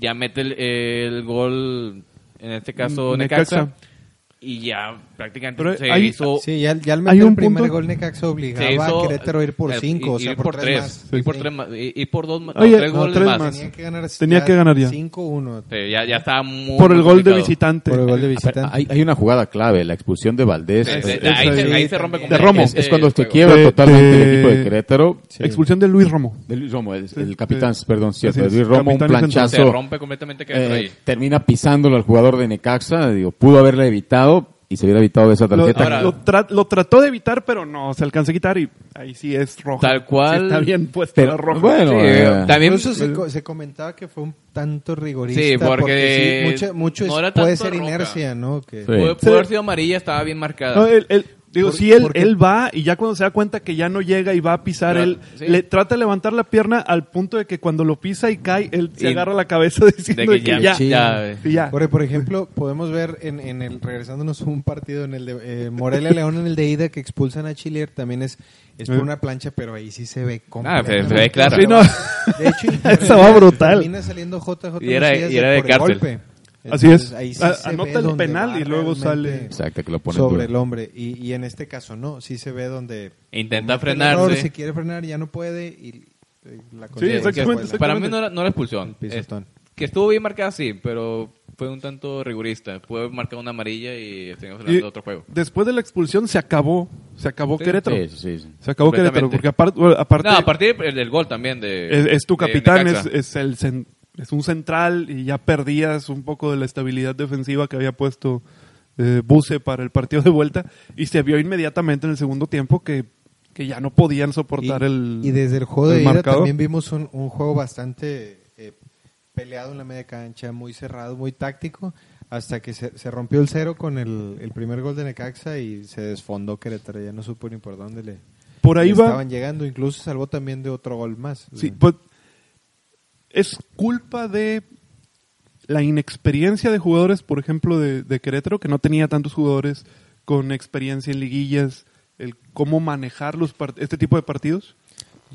Ya mete el, el gol en este caso Mm, Necaxa, Necaxa. Y ya prácticamente Pero se hay- hizo... Sí, ya, ya al Hay meter un el primer punto- gol Necaxa obligaba hizo- a Querétaro a ir por eh, cinco, o ir sea, por, por, tres, más. ir por Sí. tres más, y- y por dos, no, Oye, tres no, goles tres más. más. Tenía que ganar, Tenía que ganar ya. 5-1 Sí, ya, ya estaba muy Por el gol de visitante. por el gol de visitante. Hay, hay una jugada clave, la expulsión de Valdés. Sí, Es- sí, es- ahí, se, sí, ahí se rompe de Romo. es- es cuando se quiebra totalmente el equipo de Querétaro. Expulsión de Luis Romo. De Luis Romo, el, Sí, capitán, sí. perdón, cierto, de Luis Romo, un central. Se planchazo. rompe completamente Querétaro eh, ahí. termina pisándolo al jugador de Necaxa, digo, pudo haberla evitado y se hubiera evitado esa Lo, tarjeta. Ahora- lo tra- lo trató de evitar, pero no, se alcanza a quitar y ahí sí es rojo. Tal cual. Sí está bien puesto Pero, la roja. bueno, Sí, eh, también Incluso se, co- se comentaba que fue un tanto rigorista. Sí, porque sí, mucho, mucho no es- puede ser roja. inercia, ¿no? Que, Sí. pudo, pudo haber sido amarilla, estaba bien marcada. No, él, él- digo, si él, porque- él va y ya cuando se da cuenta que ya no llega y va a pisar, Claro, él sí. le trata de levantar la pierna al punto de que cuando lo pisa y cae, él se Y- agarra la cabeza diciendo de que, que ya, ya, Sí. ya, y ya. Porque, por ejemplo, podemos ver en, en el, regresándonos a un partido en el de eh, Morelia León en el de ida que expulsan a Chilier, también es, es por Eh. una plancha, pero ahí sí se ve Ah, se ve claro. Sí, no. De hecho, brutal. Termina saliendo JJ Y era- y era de por el cárcel. golpe. Así Entonces, es. ahí sí A- se anota ve el penal y luego sale- Exacto, que lo pone sobre duro. el hombre. Y, y en este caso no, sí se ve donde Intenta frenarse. si quiere frenar ya no puede y eh, la Sí, exactamente. Para mí no era, no era expulsión. Es- que estuvo bien marcada, sí, pero fue un tanto rigurista. Puede marcar una amarilla y seguimos hablando Y de otro juego. después de la expulsión se acabó, se acabó Sí, Querétaro. Sí, sí, sí. Se acabó. Querétaro, porque aparte, No, a partir del, gol también de... es, es tu de capitán, es, el es un central y ya perdías un poco de la estabilidad defensiva que había puesto eh, Buse para el partido de vuelta y se vio inmediatamente en el segundo tiempo que, que ya no podían soportar y, el y desde el juego el de ida también vimos un, un juego bastante eh, peleado en la media cancha, muy cerrado, muy táctico, hasta que se, se rompió el cero con el, el primer gol de Necaxa y se desfondó Querétaro, ya no supo ni por dónde le, Por ahí va. estaban llegando, incluso salvó también de otro gol más. Sí, pues es culpa de la inexperiencia de jugadores, por ejemplo, de, de Querétaro, que no tenía tantos jugadores con experiencia en liguillas, el cómo manejar los este tipo de partidos.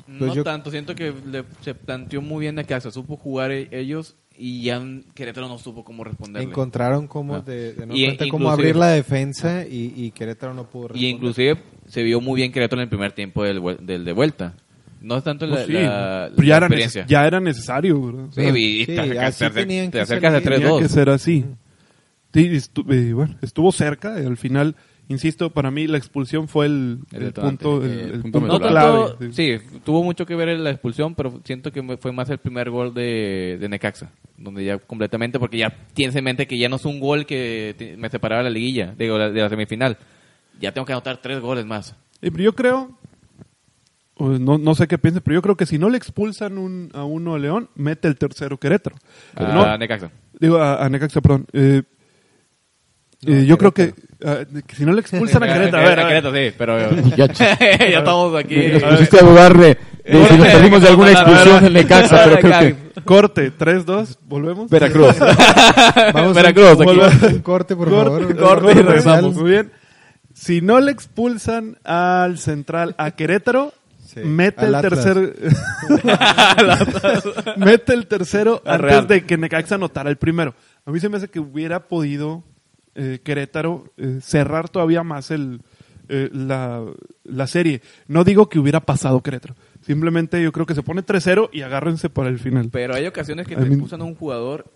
No Pues yo- tanto, siento que le- se planteó muy bien Necaxa, supo jugar e- ellos y ya Querétaro no supo cómo responderle. Encontraron cómo, Ah. de, de no Y- cuenta cómo abrir la defensa y, y Querétaro no pudo Y responder. inclusive se vio muy bien Querétaro en el primer tiempo del, vuel- del de vuelta. No es tanto la, Pues sí, la- pero ya la era, experiencia. neces- ya era necesario, ¿verdad? O Sí, sea, y sí, te acercas, así te te acercas de salir. tenía 3-2. que ser así. Sí, estu- eh, bueno, estuvo cerca, y al final, insisto, para mí la expulsión fue el, El el detonante, punto, el, el el punto punto No medular. tanto, clave. sí, tuvo mucho que ver en la expulsión, pero siento que fue más el primer gol de, de Necaxa, donde ya completamente, porque ya tienes en mente que ya no es un gol que te- me separaba de la liguilla, digo, de la semifinal. Ya tengo que anotar tres goles más. Eh, pero yo creo, no, no sé qué piense, pero yo creo que si no le expulsan un- a uno a León, mete el tercero Querétaro. A No, Necaxa. digo, a, a Necaxa, perdón. Eh, eh, yo creo que, ah, que si no le expulsan a Querétaro, a ver, a. Querétaro, sí, pero Ya, ya estamos aquí. Nos pusiste a dudar de, de si nos perdimos de alguna expulsión en Necaxa, pero creo que... corte, 3-2, volvemos. Veracruz. Vamos Veracruz, un, aquí. un corte, por Corte, favor. corte, y regresamos. Muy bien. Si no le expulsan al central a Querétaro, Sí, mete al el Atlas. tercer mete el tercero Al antes Real. de que Necaxa anotara el primero. A mí se me hace que hubiera podido eh, Querétaro eh, cerrar todavía más el eh, la, la serie. No digo que hubiera pasado Querétaro. Simplemente yo creo que se pone 3-0 y agárrense para el final. Pero hay ocasiones que I te mean- a un jugador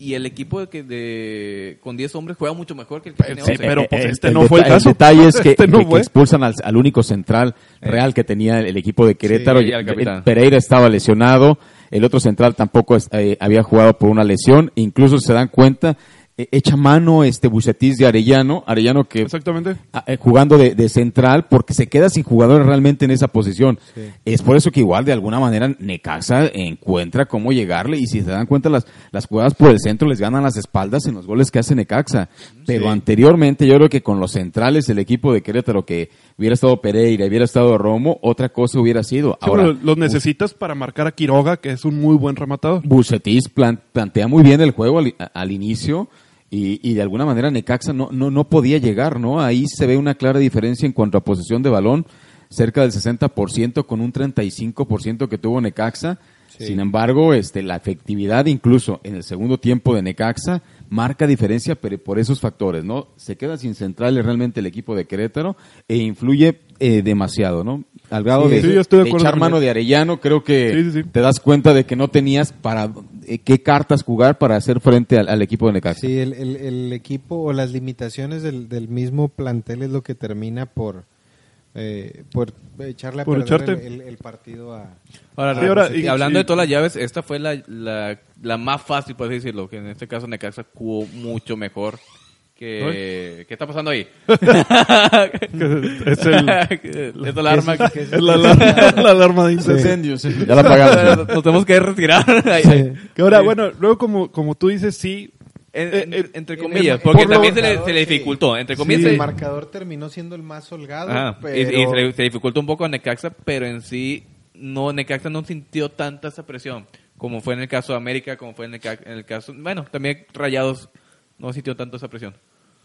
y el equipo de que de con 10 hombres juega mucho mejor que el que tiene sí, 11. pero pues Eh, este no fue el caso. detalle es que, Este no que- expulsan al, al único central real que tenía el equipo de Querétaro. Sí, y al capitán. Pereira estaba lesionado, el otro central tampoco es- eh, había jugado por una lesión. Incluso se dan cuenta, eh, echa mano este Bucetis de Arellano, Arellano que Exactamente. ah, eh, jugando de, de central porque se queda sin jugadores realmente en esa posición. Es por eso que igual de alguna manera Necaxa encuentra cómo llegarle y si se dan cuenta las, las jugadas por el centro les ganan las espaldas en los goles que hace Necaxa. Pero anteriormente yo creo que con los centrales el equipo de Querétaro que hubiera estado Pereira, hubiera estado Romo, otra cosa hubiera sido. Sí, Ahora, los necesitas para marcar a Quiroga, que es un muy buen rematador. Bucetis plan- plantea muy bien el juego al inicio y, y de alguna manera Necaxa no, no, no podía llegar, ¿no? Ahí se ve una clara diferencia en cuanto a posesión de balón, cerca del 60% con un 35% que tuvo Necaxa. Sin embargo, este, la efectividad incluso en el segundo tiempo de Necaxa marca diferencia pero por esos factores, ¿no? Se queda sin centrales realmente el equipo de Querétaro e influye eh, demasiado, ¿no? Al grado Sí, de, sí, yo estoy de de acuerdo echar mano él. de Arellano, creo que Sí, sí, sí. te das cuenta de que no tenías para eh, qué cartas jugar para hacer frente al, al equipo de Necaxa. Sí, el, el- el equipo o las limitaciones del, del mismo plantel es lo que termina por, eh, por echarle a Por perder echarte. el, el- el partido a... Ahora, Sí, ahora, y hablando de todas las llaves, esta fue la, la, la más fácil, por así decirlo, que en este caso Necaxa jugó mucho mejor. Que, ¿Qué está pasando ahí? es el, Esta alarma. que- es la, alarma, la alarma de incendio. Ya la apagamos. Nos tenemos que retirar. Sí. Que ahora, bueno, luego como, como tú dices, sí, En- Eh, en- eh, entre en comillas, el- porque por también se le, se le sí. dificultó. Entre Sí, comillas, el se- marcador terminó siendo el más holgado, pero... y, y se, le, se dificultó un poco a Necaxa, pero en sí, no Necaxa no sintió tanta esa presión, como fue en el caso de América, como fue en el, ca- en el caso, bueno, también Rayados no sintió tanto esa presión.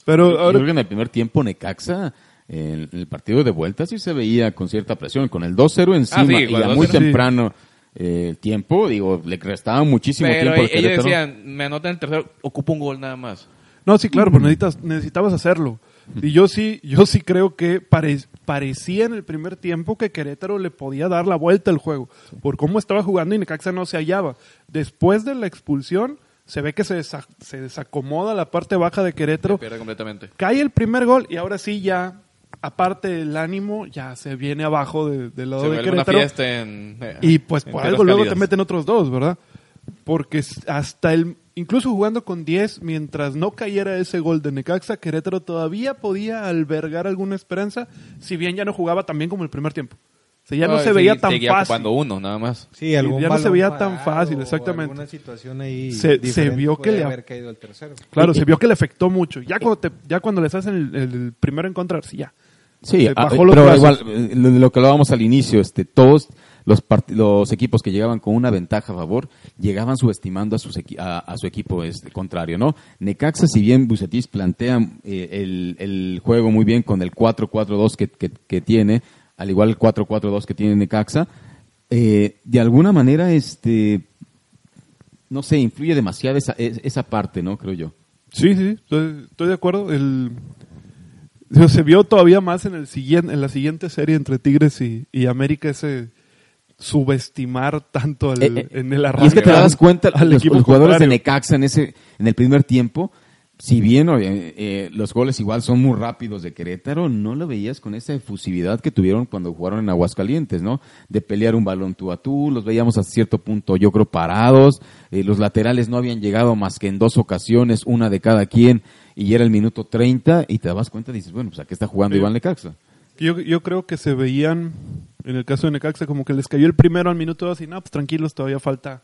pero Yo creo que en el primer tiempo Necaxa, en el partido de vuelta sí se veía con cierta presión, con el 2-0 encima Ah, sí, y con el a muy 2-0. temprano eh, el tiempo, digo, le restaba muchísimo Pero tiempo ellos decían, me anotan el tercero, ocupa un gol nada más. No, sí, claro, pues necesitas, necesitabas hacerlo. Y yo sí, yo sí creo que pare- parecía en el primer tiempo que Querétaro le podía dar la vuelta al juego, por cómo estaba jugando y Necaxa no se hallaba. Después de la expulsión, se ve que se, desa- se desacomoda la parte baja de Querétaro, Pierde completamente. cae el primer gol y ahora sí ya, aparte del ánimo, ya se viene abajo de- del lado Se de Querétaro. fiesta en, eh, Y pues por algo luego te meten otros dos, ¿verdad? Porque hasta el, incluso jugando con 10, mientras no cayera ese gol de Necaxa, Querétaro todavía podía albergar alguna esperanza, si bien ya no jugaba tan bien como el primer tiempo. O sea, ya no Ah, se veía tan seguía fácil. ocupando uno, nada más. Sí, algún ya no se veía tan fácil, exactamente. alguna situación ahí Se- se vio que le- haber caído el tercero. Claro, se vio que le afectó mucho. Ya cuando, te- ya cuando les hacen el, el primero encontrar, sí, ya. Sí, Se ah, bajó los pero brazos. igual, eh, lo, lo que hablábamos al inicio, este, todos los, part- los equipos que llegaban con una ventaja a favor, llegaban subestimando a, sus equi- a, a su equipo este, contrario, ¿no? Necaxa, si bien Bucetis plantea eh, el, el juego muy bien con el 4-4-2 que, que, que tiene, al igual el 4-4-2 que tiene Necaxa, eh, de alguna manera, este, no sé, influye demasiado esa, es- esa parte, ¿no? Creo yo. Sí, sí, estoy, estoy de acuerdo. El, se vio todavía más en, el siguiente, en la siguiente serie entre Tigres y, y América ese subestimar tanto al- Eh, eh, en el Y arranque. es que te das cuenta, al los, equipo los jugadores de. Necaxa en ese en el primer tiempo, si bien eh, eh, los goles igual son muy rápidos de Querétaro, no lo veías con esa efusividad que tuvieron cuando jugaron en Aguascalientes, ¿no? De pelear un balón tú a tú, los veíamos a cierto punto, yo creo, parados, eh, los laterales no habían llegado más que en dos ocasiones, una de cada quien, y era el minuto 30, y te dabas cuenta y dices, bueno, pues aquí está jugando Sí. Iván Necaxa. Yo, yo creo que se veían, en el caso de Necaxa, como que les cayó el primero al minuto dos y no, pues tranquilos, todavía falta,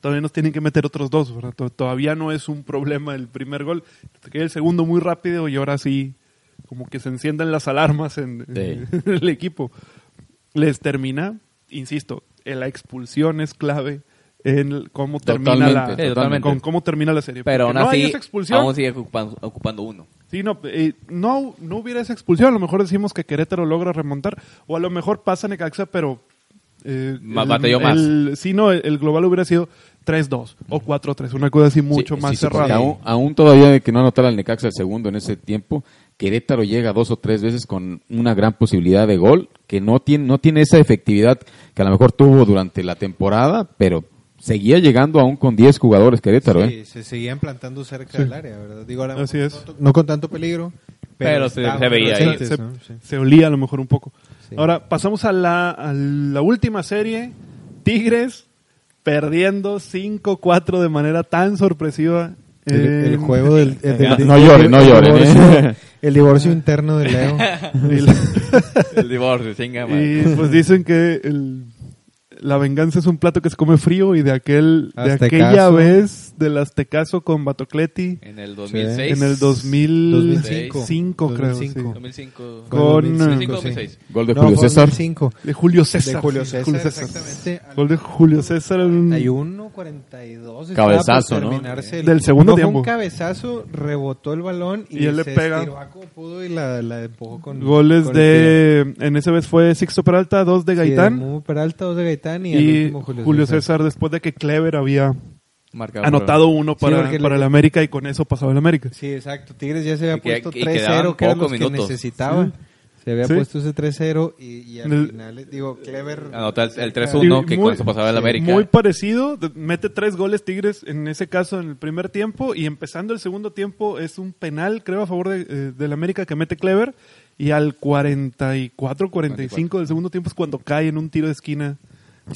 todavía nos tienen que meter otros dos, ¿verdad? To- Todavía no es un problema el primer gol. Cae el segundo muy rápido y ahora sí, como que se encienden las alarmas en, en el equipo. Les termina, insisto, en la expulsión es clave en cómo termina Totalmente, la, totalmente. con cómo termina la serie. Pero Porque aún no hay así, esa expulsión. aún sigue ocupando, ocupando uno. Sí, no, eh, no, no hubiera esa expulsión. A lo mejor decimos que Querétaro logra remontar. O a lo mejor pasa Necaxa, pero. Eh, batalló más. el- sí, no, el, el global hubiera sido 3-2 o 4-3. Una cosa así mucho Sí, más sí, sí, cerrada. aún, aún todavía de que no anotara el Necaxa el segundo en ese tiempo, Querétaro llega dos o tres veces con una gran posibilidad de gol, que no tiene, no tiene esa efectividad que a lo mejor tuvo durante la temporada, pero seguía llegando aún con 10 jugadores Querétaro, Sí, ¿eh? se seguían plantando cerca del área, ¿verdad? Digo, ahora, Así es. No, no con tanto peligro, pero, Pero se- se veía ahí. se, ¿no? Sí. se olía a lo mejor un poco. Sí. Ahora, pasamos a la, a la última serie. Tigres perdiendo 5-4 de manera tan sorpresiva. El, juego del... el- del- No lloren, no el lloren, divorcio- ¿eh? El divorcio interno de Leo. El divorcio, madre. Y pues dicen que el- la venganza es un plato que se come frío y de aquel de Hazte aquella vez del Aztecaso con Batocleti En el 2006. en el 2005, 2005, creo. 2005. sí. 2005. Con- 2005 2006. Gol de No, Julio César. 2005. De Julio De César. Julio César, exactamente. Gol de Julio César. en- 41, 42. Cabezazo, ¿no? terminarse el- Del segundo tiempo. un cabezazo, rebotó el balón y, Y él le se pega. estiró a como pudo y la, la empujó con Goles con de. En ese vez fue Sixto Peralta, dos de. Sí, Gaitán. Peralta, dos de Gaitán y, el último Julio, Julio César. después de que Clever había Marcado anotado uno para, para el América y con eso pasaba el América. Sí, exacto. Tigres ya se había Y puesto y quedaban 3-0, que era lo pocos que minutos. necesitaba. Sí. Se había Sí. puesto ese 3-0 y, y al el- final, digo, Clever... Anota el, el Y 3-1 que muy- con eso pasaba el sí, América. Muy parecido, mete tres goles Tigres en ese caso en el primer tiempo y empezando el segundo tiempo es un penal, creo, a favor de, eh, del América que mete Clever y al 44, 45 del segundo tiempo es cuando cae en un tiro de esquina.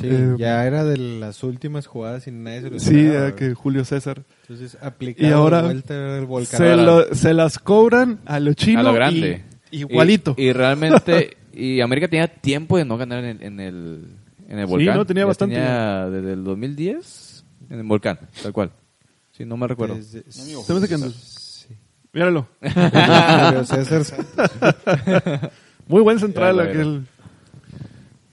Sí, Eh, ya era de las últimas jugadas y nadie se lo Sí, ya que Julio César. Entonces, aplicado Y ahora vuelta el volcán. Se, lo- se las cobran a lo chino a lo grande. y- igualito. Y, y realmente, y América tenía tiempo de no ganar en el, en el, en el Sí, volcán. no, tenía Ya bastante tenía desde el 2010 en el volcán, tal cual. Sí, no me recuerdo. Desde- Sí. Míralo. Muy buen central aquel.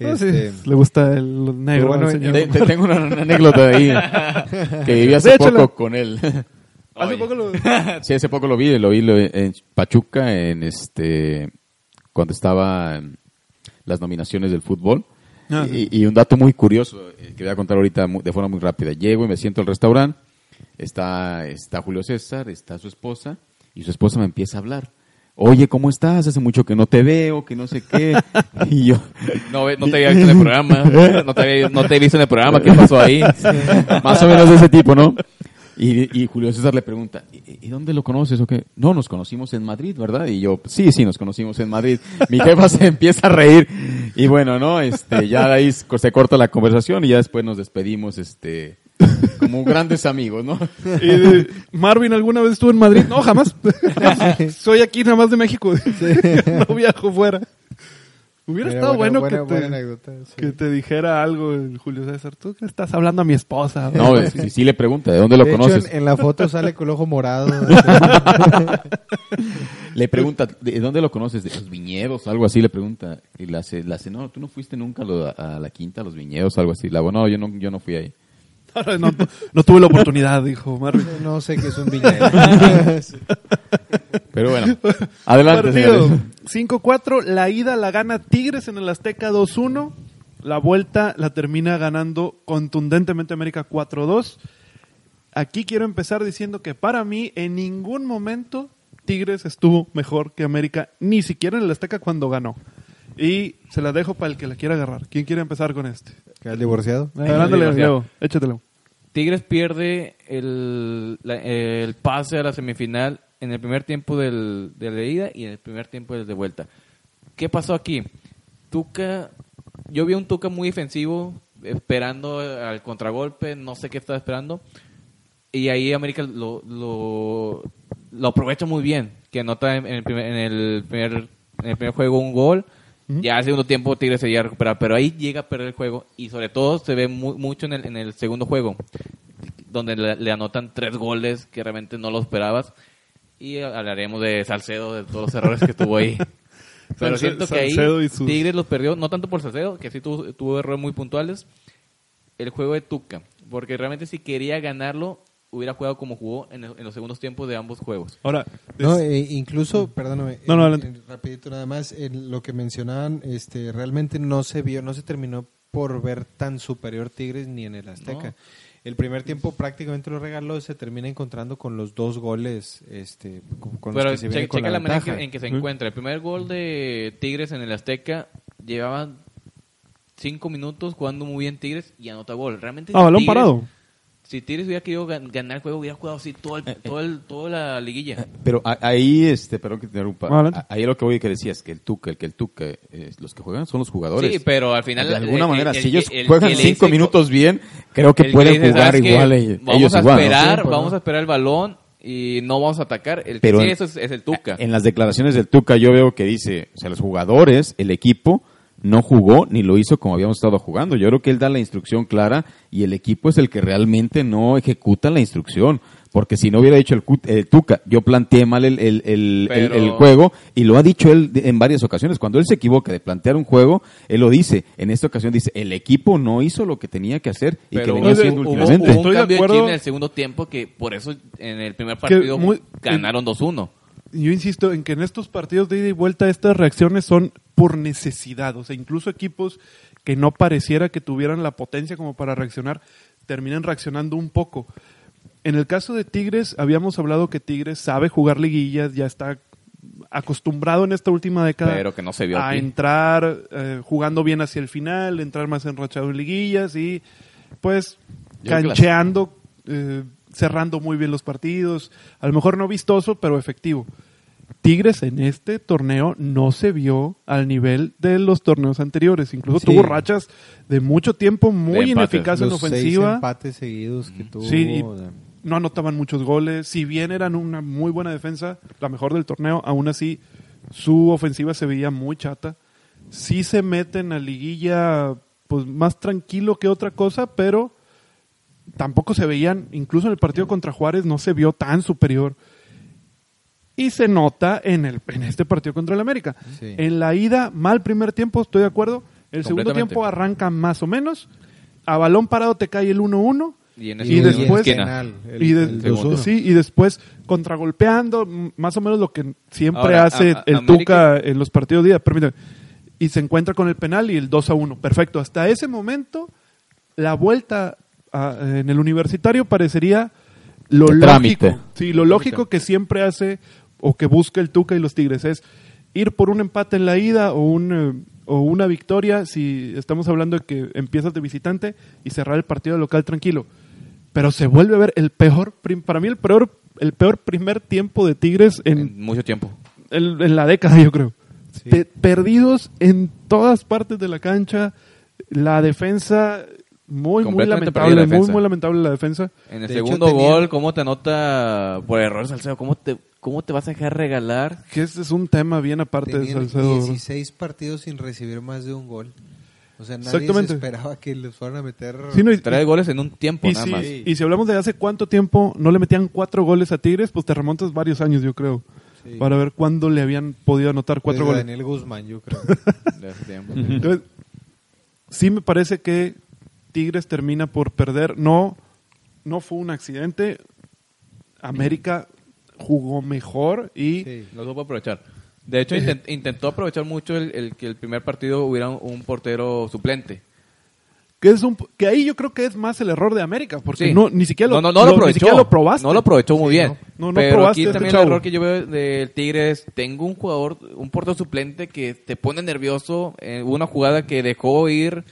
Ah, sí, Este, le gusta el negro. bueno, señor. Te, te tengo una, anécdota de ahí. que viví hace poco con él. Hace poco lo... Sí, hace poco lo vi, lo vi en Pachuca, en este, cuando estaba las nominaciones del fútbol. Ah, y, y un dato muy curioso eh, que voy a contar ahorita de forma muy rápida. Llego y me siento al restaurante, está, está Julio César, está su esposa, y su esposa me empieza a hablar. Oye, ¿cómo estás? Hace mucho que no te veo, que no sé qué. y yo, No, te había visto en el programa. No te, había- no te he visto en el programa. ¿Qué pasó ahí? más o menos de ese tipo, ¿no? Y, y Julio César le pregunta, ¿y, y dónde lo conoces o qué? No, nos conocimos en Madrid, ¿verdad? Y yo, sí, sí, nos conocimos en Madrid. Mi jefa se empieza a reír. Y bueno, ¿no? Este, ya de ahí se corta la conversación y ya después nos despedimos, este, como grandes amigos, ¿no? Y de- Marvin, ¿alguna vez estuvo en Madrid? No, jamás. Soy aquí nada más de México. no viajo fuera. Hubiera estado buena- bueno buena- que, buena te, anécdota, sí. que te dijera algo el Julio César. Tú que estás hablando a mi esposa. No, sí, sí le pregunta, ¿de dónde lo De hecho, conoces? en, en la foto sale con el ojo morado. Le pregunta, ¿de dónde lo conoces? ¿De los viñedos? Algo así le pregunta. Y le hace, le hace no, tú no fuiste nunca a, lo- a la quinta, a los viñedos, algo así. La, no, yo no, yo no fui ahí. No, no- no tuve la oportunidad, dijo Marvin. no sé qué es un viñedo. Pero bueno, adelante, Partido señores. 5-4, la ida la gana Tigres en el Azteca 2-1, la vuelta la termina ganando contundentemente América 4-2. Aquí quiero empezar diciendo que para mí en ningún momento Tigres estuvo mejor que América, ni siquiera en el Azteca cuando ganó. Y se la dejo para el que la quiera agarrar. ¿Quién quiere empezar con este? ¿Qué, ¿El divorciado? Adelante, divorciado. Leo. Échatelo. Tigres pierde el, la- el pase a la semifinal en el primer tiempo del, de la ida y en el primer tiempo del de vuelta. ¿Qué pasó aquí? Tuca, yo vi un Tuca muy defensivo, esperando al contragolpe, no sé qué estaba esperando. Y ahí América lo, lo, lo aprovecha muy bien, que anota en el primer, en el primer, en el primer juego un gol. Ya al segundo tiempo Tigres se llega a recuperar, pero ahí llega a perder el juego y sobre todo se ve mu- mucho en el, en el segundo juego, donde le, le anotan tres goles que realmente no lo esperabas. Y hablaremos de Salcedo, de todos los errores que tuvo ahí. Pero siento que ahí sus- Tigres los perdió, no tanto por Salcedo, que sí tuvo, tuvo errores muy puntuales, el juego de Tuca. Porque realmente si quería ganarlo, hubiera jugado como jugó en, el- en los segundos tiempos de ambos juegos. Ahora, No, eh, incluso, perdóname, No, no, en- adelante. en- rapidito nada más, en lo que mencionaban, este, realmente no se vio, no se terminó por ver tan superior Tigres ni en el Azteca. El primer tiempo prácticamente lo regaló, se termina encontrando con los dos goles, este, con, con los Pero que se che- viene con checa la la, manera en que, en que se encuentra. El primer gol de Tigres en el Azteca llevaban cinco minutos jugando muy bien Tigres y anota gol. Realmente ah, balón Tigres- parado. Si Tigres hubiera querido gan- ganar el juego, hubiera jugado así todo el, todo el, toda la liguilla. Pero a- ahí, este, perdón que te interrumpa. A- Ahí lo que voy que decías, que el Tuca, el que el Tuca, eh, los que juegan son los jugadores. Sí, pero al final... de alguna el- manera, el- si ellos el- juegan que cinco minutos bien, creo que pueden dice, jugar "¿Sabes qué? igual eh, Vamos ellos a igual. ¿no? esperar, ¿no? vamos a esperar el balón y no vamos a atacar. El que Pero sí, en- eso es, es el Tuca. En las declaraciones del Tuca yo veo que dice, o sea, los jugadores, el equipo, no jugó ni lo hizo como habíamos estado jugando. Yo creo que él da la instrucción clara y el equipo es el que realmente no ejecuta la instrucción. Porque si no hubiera dicho el, el Tuca, yo planteé mal el, el, el- Pero- el- el juego y lo ha dicho él en varias ocasiones. Cuando él se equivoca de plantear un juego, él lo dice. En esta ocasión dice, el equipo no hizo lo que tenía que hacer y que venía haciendo últimamente. hubo un Estoy de cambio de, acuerdo. chip en el segundo tiempo que por eso en el primer partido muy- ganaron 2-1. Yo insisto en que en estos partidos de ida y vuelta estas reacciones son por necesidad. O sea, incluso equipos que no pareciera que tuvieran la potencia como para reaccionar, terminan reaccionando un poco. En el caso de Tigres, habíamos hablado que Tigres sabe jugar liguillas, ya está acostumbrado en esta última década Pero que no se vio a aquí. entrar eh, jugando bien hacia el final, entrar más enrachado en liguillas y pues Yo cancheando, eh, cerrando muy bien los partidos, a lo mejor no vistoso, pero efectivo. Tigres en este torneo no se vio al nivel de los torneos anteriores. Incluso Sí. tuvo rachas de mucho tiempo muy ineficaz en Los seis ofensiva. empates seguidos que tuvo. Sí, no anotaban muchos goles. Si bien eran una muy buena defensa, la mejor del torneo, aún así su ofensiva se veía muy chata. Sí se meten a liguilla pues más tranquilo que otra cosa, pero tampoco se veían, incluso en el partido contra Juárez no se vio tan superior. Y se nota en, el, en este partido contra el América. Sí. En la ida, mal primer tiempo, estoy de acuerdo. El segundo tiempo arranca más o menos. A balón parado te cae el 1-1. Y, en Y ese- después- esquina. penal, el- y, de- el segundo. 2-1. sí, y después contragolpeando, m- más o menos lo que siempre Ahora, hace a- a- el América- Tuca en los partidos de día. Permítame. Y se encuentra con el penal y el 2 a 1. Perfecto. Hasta ese momento, la vuelta a- en el universitario parecería lo lógico. trámite. Sí, lo lógico que siempre hace o que busca el Tuca y los Tigres es ir por un empate en la ida o un eh, o una victoria si estamos hablando de que empiezas de visitante y cerrar el partido local tranquilo. Pero se vuelve a ver el peor, para mí el peor, el peor primer tiempo de Tigres en, en mucho tiempo. en- en la década, yo creo. Sí. Pe- perdidos en todas partes de la cancha, la defensa muy, muy lamentable, la muy, muy lamentable la defensa. En el De segundo gol, ¿cómo te anota por error Salcedo? ¿Cómo te, ¿Cómo te vas a dejar regalar? Que ese es un tema bien aparte de Salcedo. 16 partidos sin recibir más de un gol. O sea, nadie Exactamente. se esperaba que les fueran a meter. Sí, no, y- Tres goles en un tiempo Y nada si, más. y si hablamos de hace cuánto tiempo no le metían cuatro goles a Tigres, pues te remontas varios años, yo creo, Sí. para ver cuándo le habían podido anotar cuatro Desde goles. Daniel Guzmán, yo creo. de ese tiempo. Entonces, sí me parece que Tigres termina por perder. No, no fue un accidente. América jugó mejor y Sí. Lo supo aprovechar. De hecho, intent- intentó aprovechar mucho el, el que el primer partido hubiera un, un portero suplente. que es un que ahí yo creo que es más el error de América, porque Sí. no ni siquiera lo, no, no, no lo, lo- ni siquiera lo probaste. No lo aprovechó muy bien. no. Pero aquí este también chavo. el error que yo veo del Tigre es, tengo un jugador, un portero suplente que te pone nervioso. Eh, hubo una jugada que dejó ir,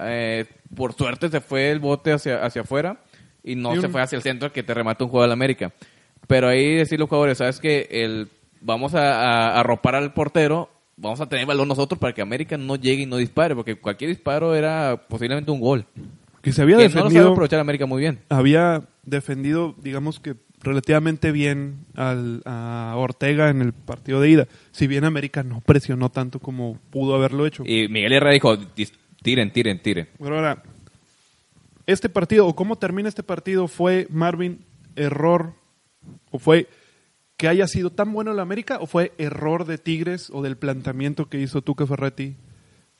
eh, por suerte se fue el bote hacia, hacia afuera y no Y se fue hacia el centro que te remata un jugador del América. Pero ahí decir los jugadores, ¿sabes que el Vamos a, a arropar al portero, vamos a tener balón nosotros para que América no llegue y no dispare, porque cualquier disparo era posiblemente un gol. que se había Que no lo defendido aprovechar América muy bien. había defendido, digamos que relativamente bien al, a Ortega en el partido de ida. Si bien América no presionó tanto como pudo haberlo hecho. Y Miguel Herrera dijo, "Dis- tiren, tiren, tiren. Pero ahora, este partido, o cómo termina este partido, fue Marvin error, o fue que haya sido tan bueno el América, o fue error de Tigres o del planteamiento que hizo Tuca Ferretti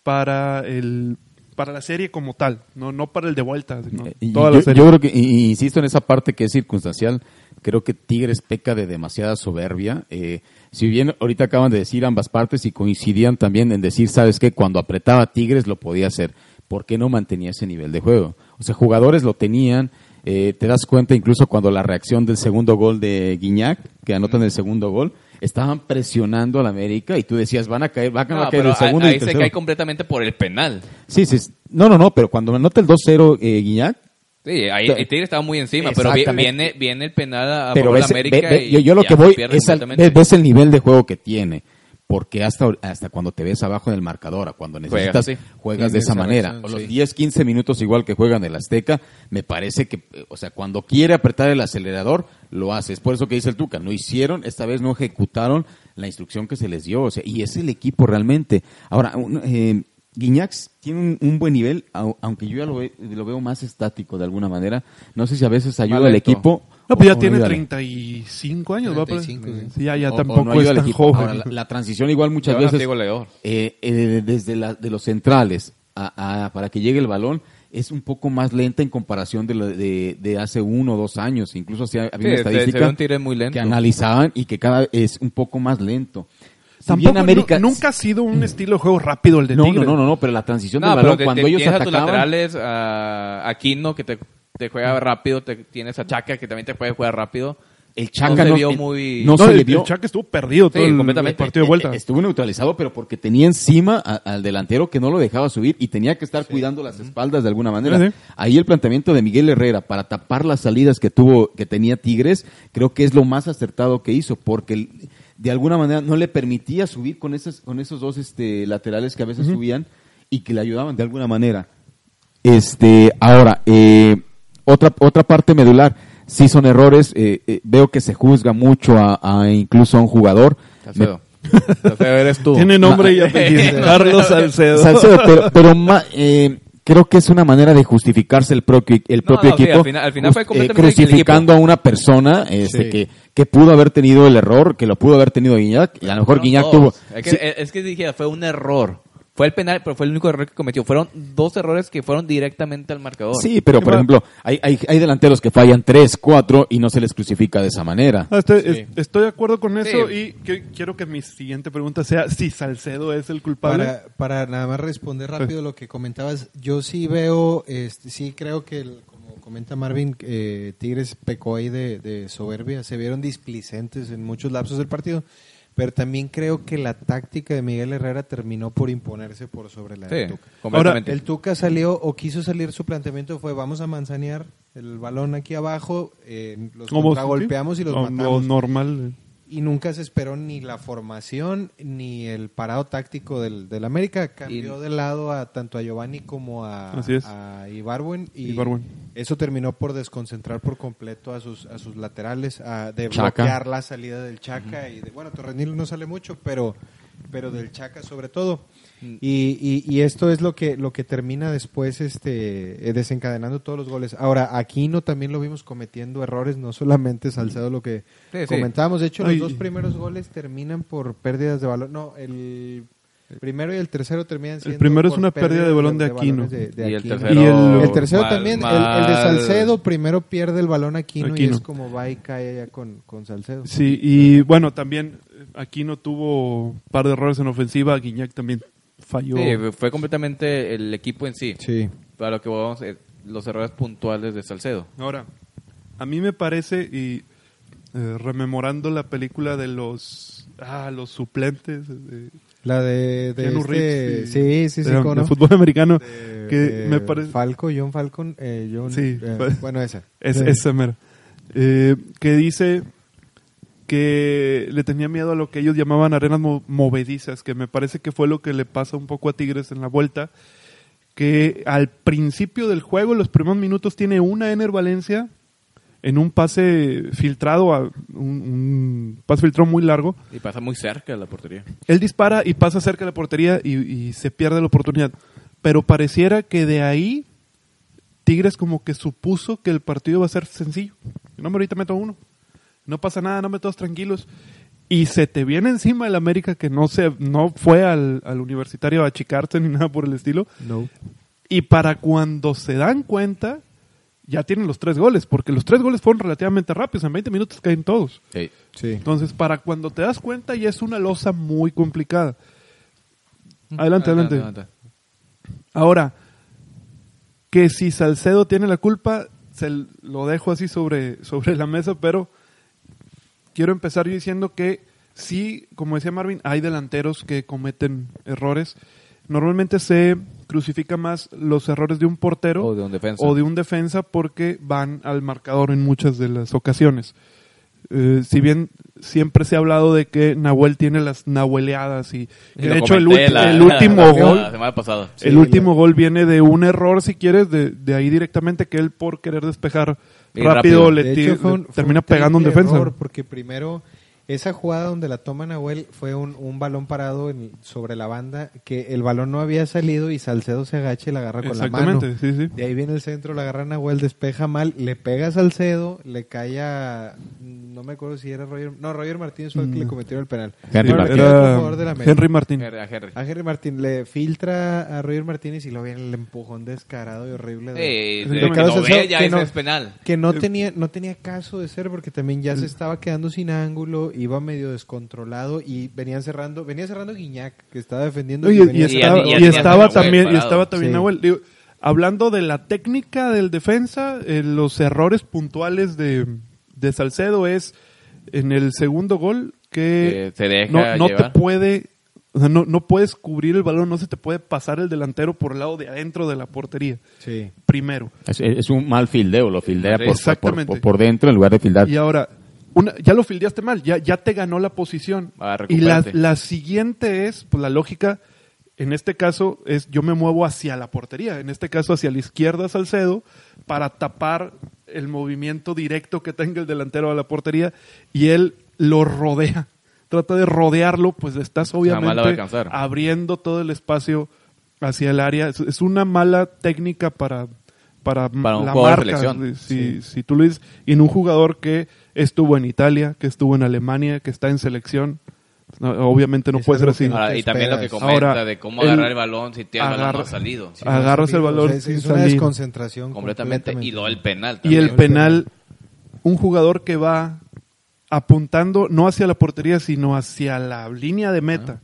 para el para la serie como tal, no no para el de vuelta, sino Eh, Y toda yo, la serie. yo creo que, insisto en esa parte que es circunstancial, creo que Tigres peca de demasiada soberbia. Eh, si bien ahorita acaban de decir ambas partes y coincidían también en decir, ¿sabes qué? Cuando apretaba Tigres lo podía hacer. ¿Por qué no mantenía ese nivel de juego? O sea, jugadores lo tenían. eh, te das cuenta incluso cuando la reacción del segundo gol de Guiñac, que anotan el segundo gol, estaban presionando al América y tú decías, van a caer, van a No, caer pero el segundo ahí y el se cae completamente por el penal. Sí, sí. No, no, no, pero cuando anota el 2-0 eh, Guiñac, Sí, ahí el Tigre estaba muy encima, pero viene, viene el penal a, pero ves, América ve- ve- y yo, yo lo que voy es al, ves, el nivel de juego que tiene. Porque hasta, hasta cuando te ves abajo en el marcador, a cuando necesitas, juegas Sí, de esa manera. O los sí. 10, 15 minutos igual que juegan el Azteca, me parece que, o sea, cuando quiere apretar el acelerador, lo hace. Es por eso que dice el Tuca, no hicieron, esta vez no ejecutaron la instrucción que se les dio. O sea, y es el equipo realmente. Ahora, un- eh, Guiñac tiene un, un buen nivel, au- aunque yo ya lo, ve- lo veo más estático de alguna manera. No sé si a veces ayuda al equipo. No, pues ya o tiene al- 35 años, ¿va? 35, sí. Sí, ya, ya o- o tampoco no es tan joven. Ahora, la, la transición igual muchas Yo veces eh, eh, desde la- de los centrales a- a- para que llegue el balón es un poco más lenta en comparación de, lo de, de hace uno o dos años. Incluso ha- había Sí, una se- se estadística ve un Tigres muy lento. que analizaban y que cada vez es un poco más lento. Si Tampoco, bien América nu- nunca ha sido un estilo de juego rápido el de no, Tigres. no, no, no, pero la transición No, del pero balón te- cuando te- ellos tienes a tus atacaban laterales, a Aquino, que te, te juega rápido, te, tienes a Chaca, que también te puede jugar rápido. el Chaca no se vio muy- no No, se el, le vio el Chaca estuvo perdido todo Sí, el- el, completamente. partido de vuelta. Eh, Estuvo neutralizado, pero porque tenía encima a- al delantero que no lo dejaba subir y tenía que estar cuidando las espaldas de alguna manera. Sí, sí. Ahí el planteamiento de Miguel Herrera para tapar las salidas que tuvo, que tenía Tigres, creo que es lo más acertado que hizo, porque el- de alguna manera no le permitía subir con esos, con esos dos este, laterales que a veces subían y que le ayudaban de alguna manera. Este, ahora, eh, otra, otra parte medular, sí son errores, eh, eh, veo que se juzga mucho a, a incluso a un jugador. Salcedo. Salcedo eres tú. Tiene nombre y Ma- apellido. Carlos Salcedo. Salcedo, pero, pero ma- eh, creo que es una manera de justificarse el propio, el No, propio no, equipo, al final- al final fue just- completamente el crucificando a una persona este, Sí. que, que pudo haber tenido el error, que lo pudo haber tenido Guiñac, y a lo mejor Fueron Guiñac tuvo... Es que, Sí, es que dije, fue un error. Fue el penal, pero fue el único error que cometió. Fueron dos errores que fueron directamente al marcador. sí, pero por ejemplo, hay, hay, hay delanteros que fallan tres, cuatro y no se les crucifica de esa manera. Ah, estoy, Sí. es- estoy de acuerdo con eso Sí. y que- quiero que mi siguiente pregunta sea si Salcedo es el culpable. Para, para nada más responder rápido lo que comentabas, yo sí veo, este, sí creo que, el- como comenta Marvin, eh, Tigres pecó ahí de, de soberbia, se vieron displicentes en muchos lapsos del partido, pero también creo que la táctica de Miguel Herrera terminó por imponerse por sobre la del Sí, Tuca. completamente. El Tuca salió o quiso salir, su planteamiento fue vamos a manzanear el balón aquí abajo, eh, los contragolpeamos y los lo- lo matamos normal. Y nunca se esperó ni la formación ni el parado táctico del, del América. Cambió Y- de lado a tanto a Giovanni como a, a Ibarwen y Ibarwen. eso terminó por desconcentrar por completo a sus a sus laterales, a, de Chaca. bloquear la salida del Chaca y de, bueno, Torrenil no sale mucho, pero pero del Chaca sobre todo. Mm. Y, y, y esto es lo que lo que termina después este eh, desencadenando todos los goles. Ahora, Aquino también lo vimos cometiendo errores, no solamente Salcedo lo que Sí, sí. comentábamos. De hecho, Ay. los dos primeros goles terminan por pérdidas de balón. No, el primero y el tercero terminan siendo primero es una pérdida de balón de Aquino. balones de- de y el Aquino. tercero. Y el- El tercero mal- también, el, el de Salcedo primero pierde el balón a Aquino, y Aquino. es como va y cae allá con, con Salcedo. Sí, y bueno, también eh, aquí no tuvo un par de errores en ofensiva. Guiñac también falló. Sí, fue completamente el equipo en sí. Sí. Para lo que vamos, eh, los errores puntuales de Salcedo. Ahora, a mí me parece, y eh, rememorando la película de los, ah, los suplentes La de, de este- Reeves sí, sí, sí, de, de fútbol americano, De- que me parece... Falco, John Falcon, eh, John, Sí, eh, bueno, esa. Es, esa mera. Eh, que dice que le tenía miedo a lo que ellos llamaban arenas mo- movedizas, que me parece que fue lo que le pasa un poco a Tigres en la vuelta, que al principio del juego, los primeros minutos, tiene una Ener Valencia en un pase filtrado, a, un, un pase filtrado muy largo. Y pasa muy cerca de la portería. Él dispara y pasa cerca de la portería y, y se pierde la oportunidad. Pero pareciera que de ahí Tigres como que supuso que el partido va a ser sencillo. No, me ahorita meto uno. No pasa nada, no me todos tranquilos. Y se te viene encima el América que no se no fue al, al universitario a achicarse ni nada por el estilo. No. Y para cuando se dan cuenta, ya tienen los tres goles, porque los tres goles fueron relativamente rápidos, en 20 minutos caen todos. Sí. Sí. Entonces, para cuando te das cuenta, ya es una losa muy complicada. Adelante, adelante. Ahora, que si Salcedo tiene la culpa, se lo dejo así sobre, sobre la mesa, pero quiero empezar yo diciendo que sí, como decía Marvin, hay delanteros que cometen errores. Normalmente se crucifica más los errores de un portero O de un defensa. o de un defensa porque van al marcador en muchas de las ocasiones. Eh, si bien siempre se ha hablado de que Nahuel tiene las nahueleadas y, que de hecho el, la- último la- gol La semana pasada. el último gol viene de un error, si quieres, de, de ahí directamente que él por querer despejar rápido, rápido. le, hecho, fue le un- fue termina un pegando un defensa. error, porque primero Esa jugada donde la toma Nahuel fue un, un balón parado en- sobre la banda, que el balón no había salido y Salcedo se agacha y la agarra con la mano. Exactamente, sí, sí. De ahí viene el centro, la agarra Nahuel, despeja mal, le pega a Salcedo, le cae a... No me acuerdo si era Roger... No, Roger Martínez fue el que le cometió el penal. Henry Martín. era de la. Henry Martín. A Henry. A Henry Martín le filtra a Roger Martínez y lo viene el empujón descarado y horrible. de- Eh, Sí, de de que lo ve, ya que no- es penal. que no tenía no tenía caso de ser porque también ya se estaba quedando sin ángulo, iba medio descontrolado y venían cerrando, venía cerrando Guiñac que estaba defendiendo y y, estaba, y- estaba también, y estaba también Sí. Nahuel. Digo, hablando de la técnica del defensa, eh, los errores puntuales de, de Salcedo es en el segundo gol que Que se deja no, no te puede, o sea, no, no puedes cubrir el balón, no se te puede pasar el delantero por el lado de adentro de la portería. Sí. Primero. Es, es un mal fildeo, lo fildea por, por, Exactamente. por- por dentro en lugar de fildar. Y ahora, una, ya lo fildeaste mal, ya, ya te ganó la posición. Ah, y la, la siguiente es, pues la lógica, en este caso, es yo me muevo hacia la portería, en este caso hacia la izquierda Salcedo, para tapar el movimiento directo que tenga el delantero a la portería, y él lo rodea. Trata de rodearlo, pues estás obviamente abriendo todo el espacio hacia el área. Es, es una mala técnica para, para, la marca. Si, si tú lo dices, y en un jugador que estuvo en Italia, que estuvo en Alemania, que está en selección, no, obviamente no puede ser así. Ahora, y también lo que comenta Ahora, de cómo agarrar el balón si tiene el balón no agarra- ha salido. Agarras el O sea, es, sin es una salir. desconcentración completamente. Y luego el penal Y el también. penal, un jugador que va apuntando no hacia la portería, sino hacia la línea de meta.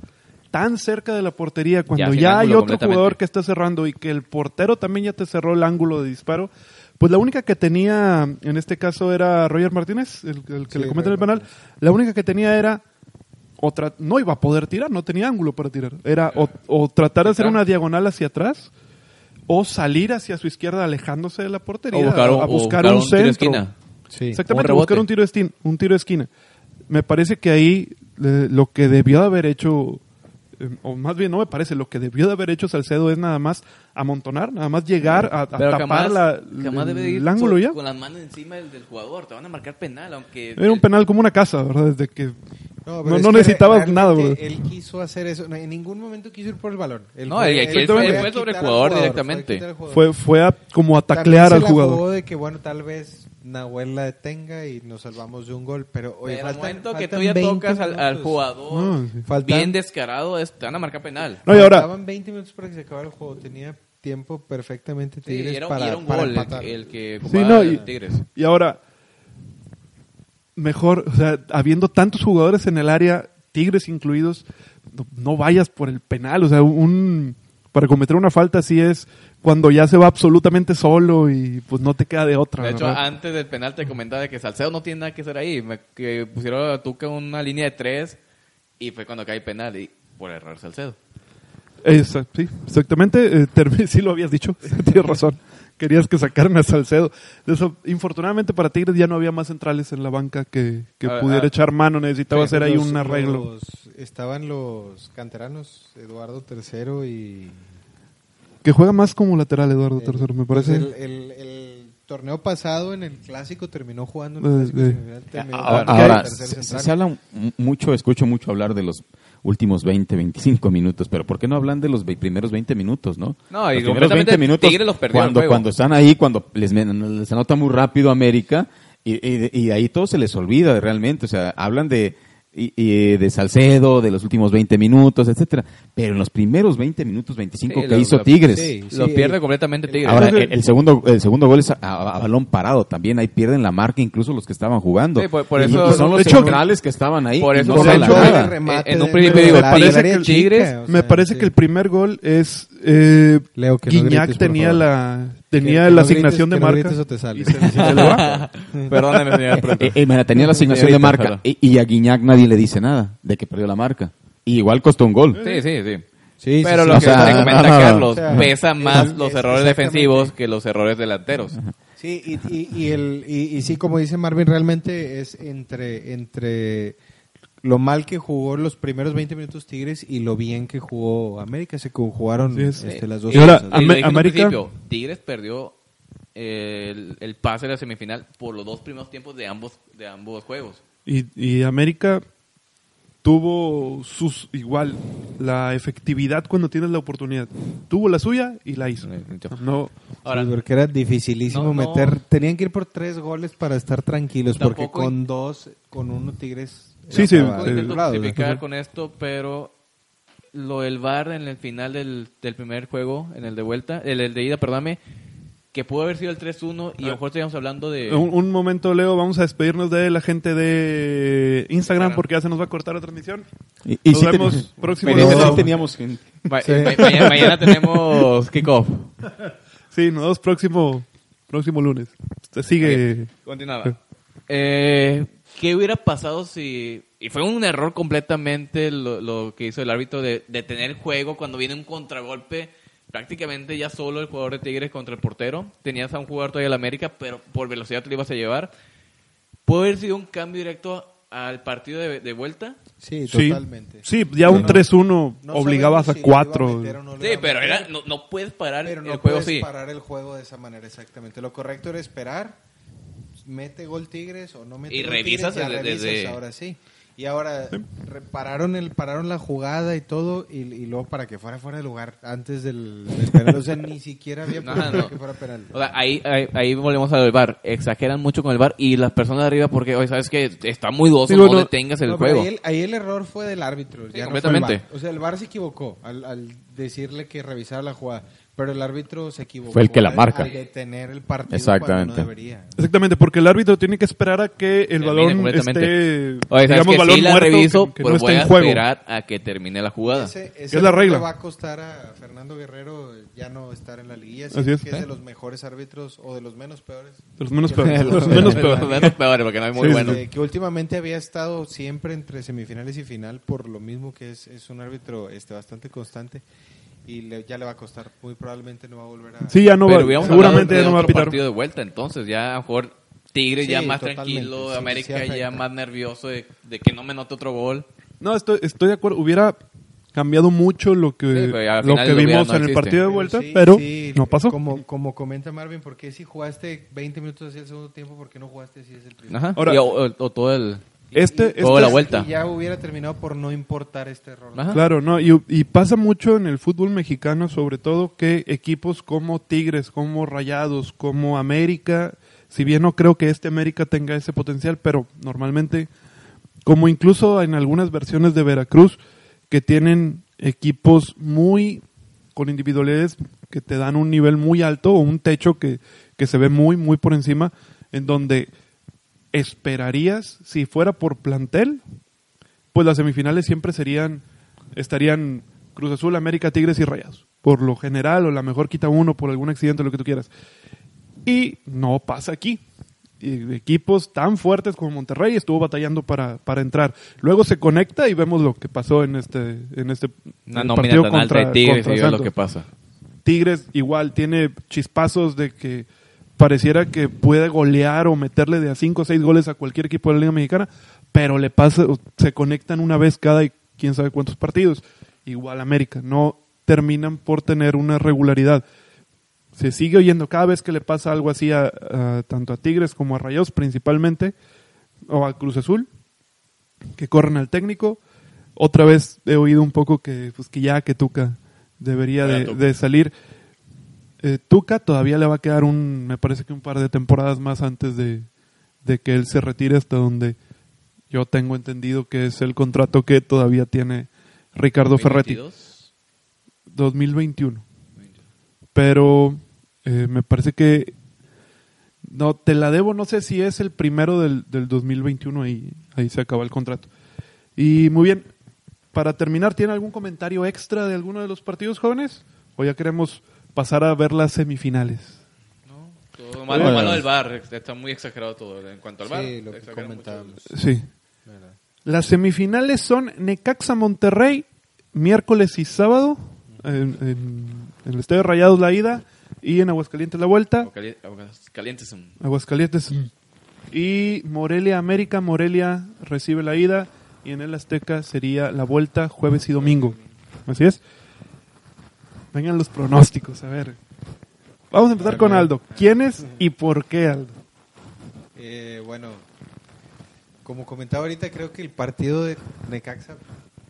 Tan cerca de la portería, cuando ya, hay otro jugador que está cerrando y que el portero también ya te cerró el ángulo de disparo, pues la única que tenía, en este caso era Roger Martínez, el, el que Sí, le comete el penal, la única que tenía era otra, no iba a poder tirar, no tenía ángulo para tirar. Era o, o tratar de hacer una diagonal hacia atrás o salir hacia su izquierda alejándose de la portería O buscar un- a o buscar un, un tiro de centro. esquina. Sí. Exactamente, Un buscar un tiro de esquina, un tiro de esquina. Me parece que ahí eh, lo que debió de haber hecho, o más bien no me parece, lo que debió de haber hecho Salcedo es nada más amontonar, nada más llegar a, tapar jamás, la, jamás debe de ir el ángulo ya. con las manos encima del, del jugador. Te van a marcar penal, aunque... Era un penal como una casa, ¿verdad? Desde que No, necesitabas nada, güey. Él quiso hacer eso. No, en ningún momento quiso ir por el balón. Él No, fue- él fue- sobre el jugador directamente. fue, fue a, como a También taclear se al la jugador. jugó de que, bueno, tal vez Nahuel la detenga y nos salvamos de un gol. Pero, oye, Pero al faltan- momento que tú ya 20 tocas al, al jugador No, sí. Faltan- bien descarado, es- te van a marcar penal. No, y ahora, Faltaban 20 minutos para que se acabara el juego. Tenía tiempo perfectamente Sí, Tigres era, para, y era un para gol el, empatar. el que Sí, no, el y- Tigres. Y ahora, mejor, o sea, habiendo tantos jugadores en el área, Tigres incluidos, no, no vayas por el penal. O sea, un para cometer una falta así es cuando ya se va absolutamente solo y pues no te queda de otra. De hecho, ¿verdad? antes del penal te comentaba de que Salcedo no tiene nada que hacer ahí. Me- que pusieron a Tuca una línea de tres y fue cuando cae penal y por error Salcedo. Esa- sí, exactamente. eh, sí lo habías dicho, tienes razón. Querías que sacaran a Salcedo. De Eso, infortunadamente para Tigres ya no había más centrales en la banca que, que Ah, pudiera ah. echar mano. Necesitaba hacer ahí los- un arreglo. los- estaban los canteranos, Eduardo III y... Que juega más como lateral Eduardo el- III, me pues parece. el, el- el torneo pasado en el clásico terminó jugando en Eh, el clásico eh. semifinal, terminó Ahora, ahora, se, se habla mucho, escucho mucho hablar de los últimos 20, 25 minutos, pero ¿por qué no hablan de los primeros 20 minutos, no? No, y los primeros completamente 20 minutos, los cuando, cuando están ahí, cuando les, les anota muy rápido América, y, y, de- y ahí todo se les olvida realmente, o sea, hablan de y, y de Salcedo, de los últimos 20 minutos, etcétera, pero en los primeros 20 minutos, 25 Sí, que lo- hizo lo- Tigres, sí. Lo pierde completamente Tigres. Ahora, el, el segundo, el segundo gol es a, a- a balón parado. También ahí pierden la marca incluso los que estaban jugando. Sí, por- por Y- eso- y son los centrales que estaban ahí. Por eso no se la remate en un principio digo, la parece que Tigres, chica, o Me parece sí. que el primer gol es eh, Leo, que no Guiñac grites, por tenía la tenía que la no asignación grites, de marca o. Perdóname, señor. Eh, eh, mira, tenía la asignación de marca y, y a Guiñac nadie le dice nada de que perdió la marca. Y igual costó un gol. Sí, sí, sí. Sí, sí, Pero sí, lo o que sea, te comenta no, no, Carlos, o sea, pesa es- más es- los errores defensivos que los errores delanteros. Sí, y, y, y el, y, y sí, como dice Marvin, realmente es entre, entre lo mal que jugó los primeros 20 minutos Tigres y lo bien que jugó América. Se conjugaron Sí, es- este, las dos Y ahora, cosas. Y América- principio, Tigres perdió eh, el, el pase de la semifinal por los dos primeros tiempos de ambos de ambos juegos. Y, y América tuvo sus igual la efectividad cuando tienes la oportunidad. Tuvo la suya y la hizo. No, Ahora, Sí, porque era dificilísimo No, no. meter. Tenían que ir por tres goles para estar tranquilos, porque con dos, con uno Tigres. Sí, sí, del intento justificar con esto, pero lo del VAR en el final del, del primer juego, en el de vuelta, el, el de ida, perdóname, que pudo haber sido el 3-1 y a lo mejor estaríamos hablando de... un, un momento, Leo, vamos a despedirnos de la gente de Instagram Instagram. porque ya se nos va a cortar la transmisión. Y, y Nos sí vemos ten- próximo lunes. sí teníamos gente. Ma- ma- mañana, mañana tenemos kickoff. Sí, nos vemos próximo, próximo lunes. Usted sigue. Continuaba. Eh, ¿Qué hubiera pasado si... Y fue un error completamente lo, lo que hizo el árbitro de, de tener juego cuando viene un contragolpe prácticamente ya solo el jugador de Tigres contra el portero. Tenías a un jugador todavía del América, pero por velocidad te lo ibas a llevar. ¿Puede haber sido un cambio directo al partido de, de vuelta? Sí, Sí, totalmente. sí, ya un No, 3-1 no obligabas a si lo iba 4. meter o no lo Sí, pero era, no, no puedes parar pero no el juego puedes parar el juego de esa manera, exactamente. Lo correcto era esperar, mete gol Tigres o no mete Y gol revisas Tigres, ya desde- revisas, desde- ahora sí. Y ahora re- pararon, el, pararon la jugada y todo, y, y luego para que fuera fuera de lugar antes del, del penal. O sea, ni siquiera había No, que fuera penal. O sea, ahí, ahí, ahí volvemos al bar. Exageran mucho con el bar y las personas de arriba porque, oye, sabes que está muy dudoso, Digo, no, no- detengas el juego. Ahí el, ahí el error fue del árbitro. ya no fue el completamente. VAR. O sea, el VAR se equivocó al, al decirle que revisara la jugada. Pero el árbitro se equivocó. Fue el que la al- marca. Al detener el partido Exactamente. cuando no debería. Exactamente, porque el árbitro tiene que esperar a que el balón esté, Oye, digamos, que balón sí la muerto, reviso, que, que pero no voy esté a en juego. esperar a que termine la jugada. Ese, ese Es la regla. le va a costar a Fernando Guerrero ya no estar en la liguilla. Así Así es. que es de los mejores árbitros o de los menos peores. De los menos peores. de los menos Los peores. menos peores, porque no hay muy Sí, bueno. Eh, que últimamente había estado siempre entre semifinales y final por lo mismo que es, es un árbitro este bastante constante y le- ya le va a costar muy probablemente no va a volver a Sí, ya no Pero va, seguramente hablado ya no va a pitar. partido de vuelta, entonces ya a lo mejor Tigres Sí, ya más tranquilo, sí, América sí ya más nervioso de, de que no me note otro gol. No, estoy, estoy de acuerdo. Hubiera cambiado mucho lo que, lo que vimos no en el partido de vuelta, sí, pero sí, no pasó. Como, como comenta Marvin, ¿por qué si jugaste 20 minutos así el segundo tiempo, por qué no jugaste así es el primero? Ajá. Ahora- Y o, o- o todo el... Este, este Toda la es- vuelta. Y ya hubiera terminado por no importar este error. Ajá. Claro, no, y, y pasa mucho en el fútbol mexicano, sobre todo que equipos como Tigres, como Rayados, como América, si bien no creo que este América tenga ese potencial, pero normalmente, como incluso en algunas versiones de Veracruz, que tienen equipos muy con individualidades que te dan un nivel muy alto o un techo que, que se ve muy, muy por encima, en donde esperarías, si fuera por plantel, pues las semifinales siempre serían, estarían Cruz Azul, América, Tigres y Rayados. Por lo general, o la mejor quita uno por algún accidente, lo que tú quieras. Y no pasa aquí. Y equipos tan fuertes como Monterrey estuvo batallando para, para entrar. Luego se conecta y vemos lo que pasó en este, en este partido de contra- Tigres y lo que pasa. Tigres igual tiene chispazos de que pareciera que puede golear o meterle de a 5 o 6 goles a cualquier equipo de la Liga Mexicana, pero le pasa, se conectan una vez cada quién sabe cuántos partidos. Igual América, no terminan por tener una regularidad. Se sigue oyendo cada vez que le pasa algo así a, a- tanto a Tigres como a Rayos principalmente, o a Cruz Azul, que corren al técnico. Otra vez he oído un poco que, pues, que ya que Tuca debería de salir. Eh, Tuca todavía le va a quedar un, me parece que un par de temporadas más antes de, de que él se retire hasta donde yo tengo entendido que es el contrato que todavía tiene Ricardo Ferretti. 2022. 2021. Pero eh, me parece que no te la debo, no sé si es el primero del, del 2021 ahí ahí se acaba el contrato. Y muy bien, para terminar, ¿tiene algún comentario extra de alguno de los partidos jóvenes? ¿O ya queremos pasar a ver las semifinales? Todo malo, Bueno. malo del bar, está muy exagerado todo. En cuanto al bar, Sí, lo que comentábamos. Sí. ¿verdad? Las semifinales son Necaxa Monterrey, miércoles y sábado, en, en- en el Estadio Rayados la ida y en Aguascalientes la vuelta. Cali- aguas Calientes son... Aguascalientes. Y Morelia América, Morelia recibe la ida y en el Azteca sería la vuelta jueves y domingo. Así es. Vengan los pronósticos, a ver. Vamos a empezar con Aldo. ¿Quiénes y por qué Aldo? Eh, bueno, como comentaba ahorita, creo que el partido de Necaxa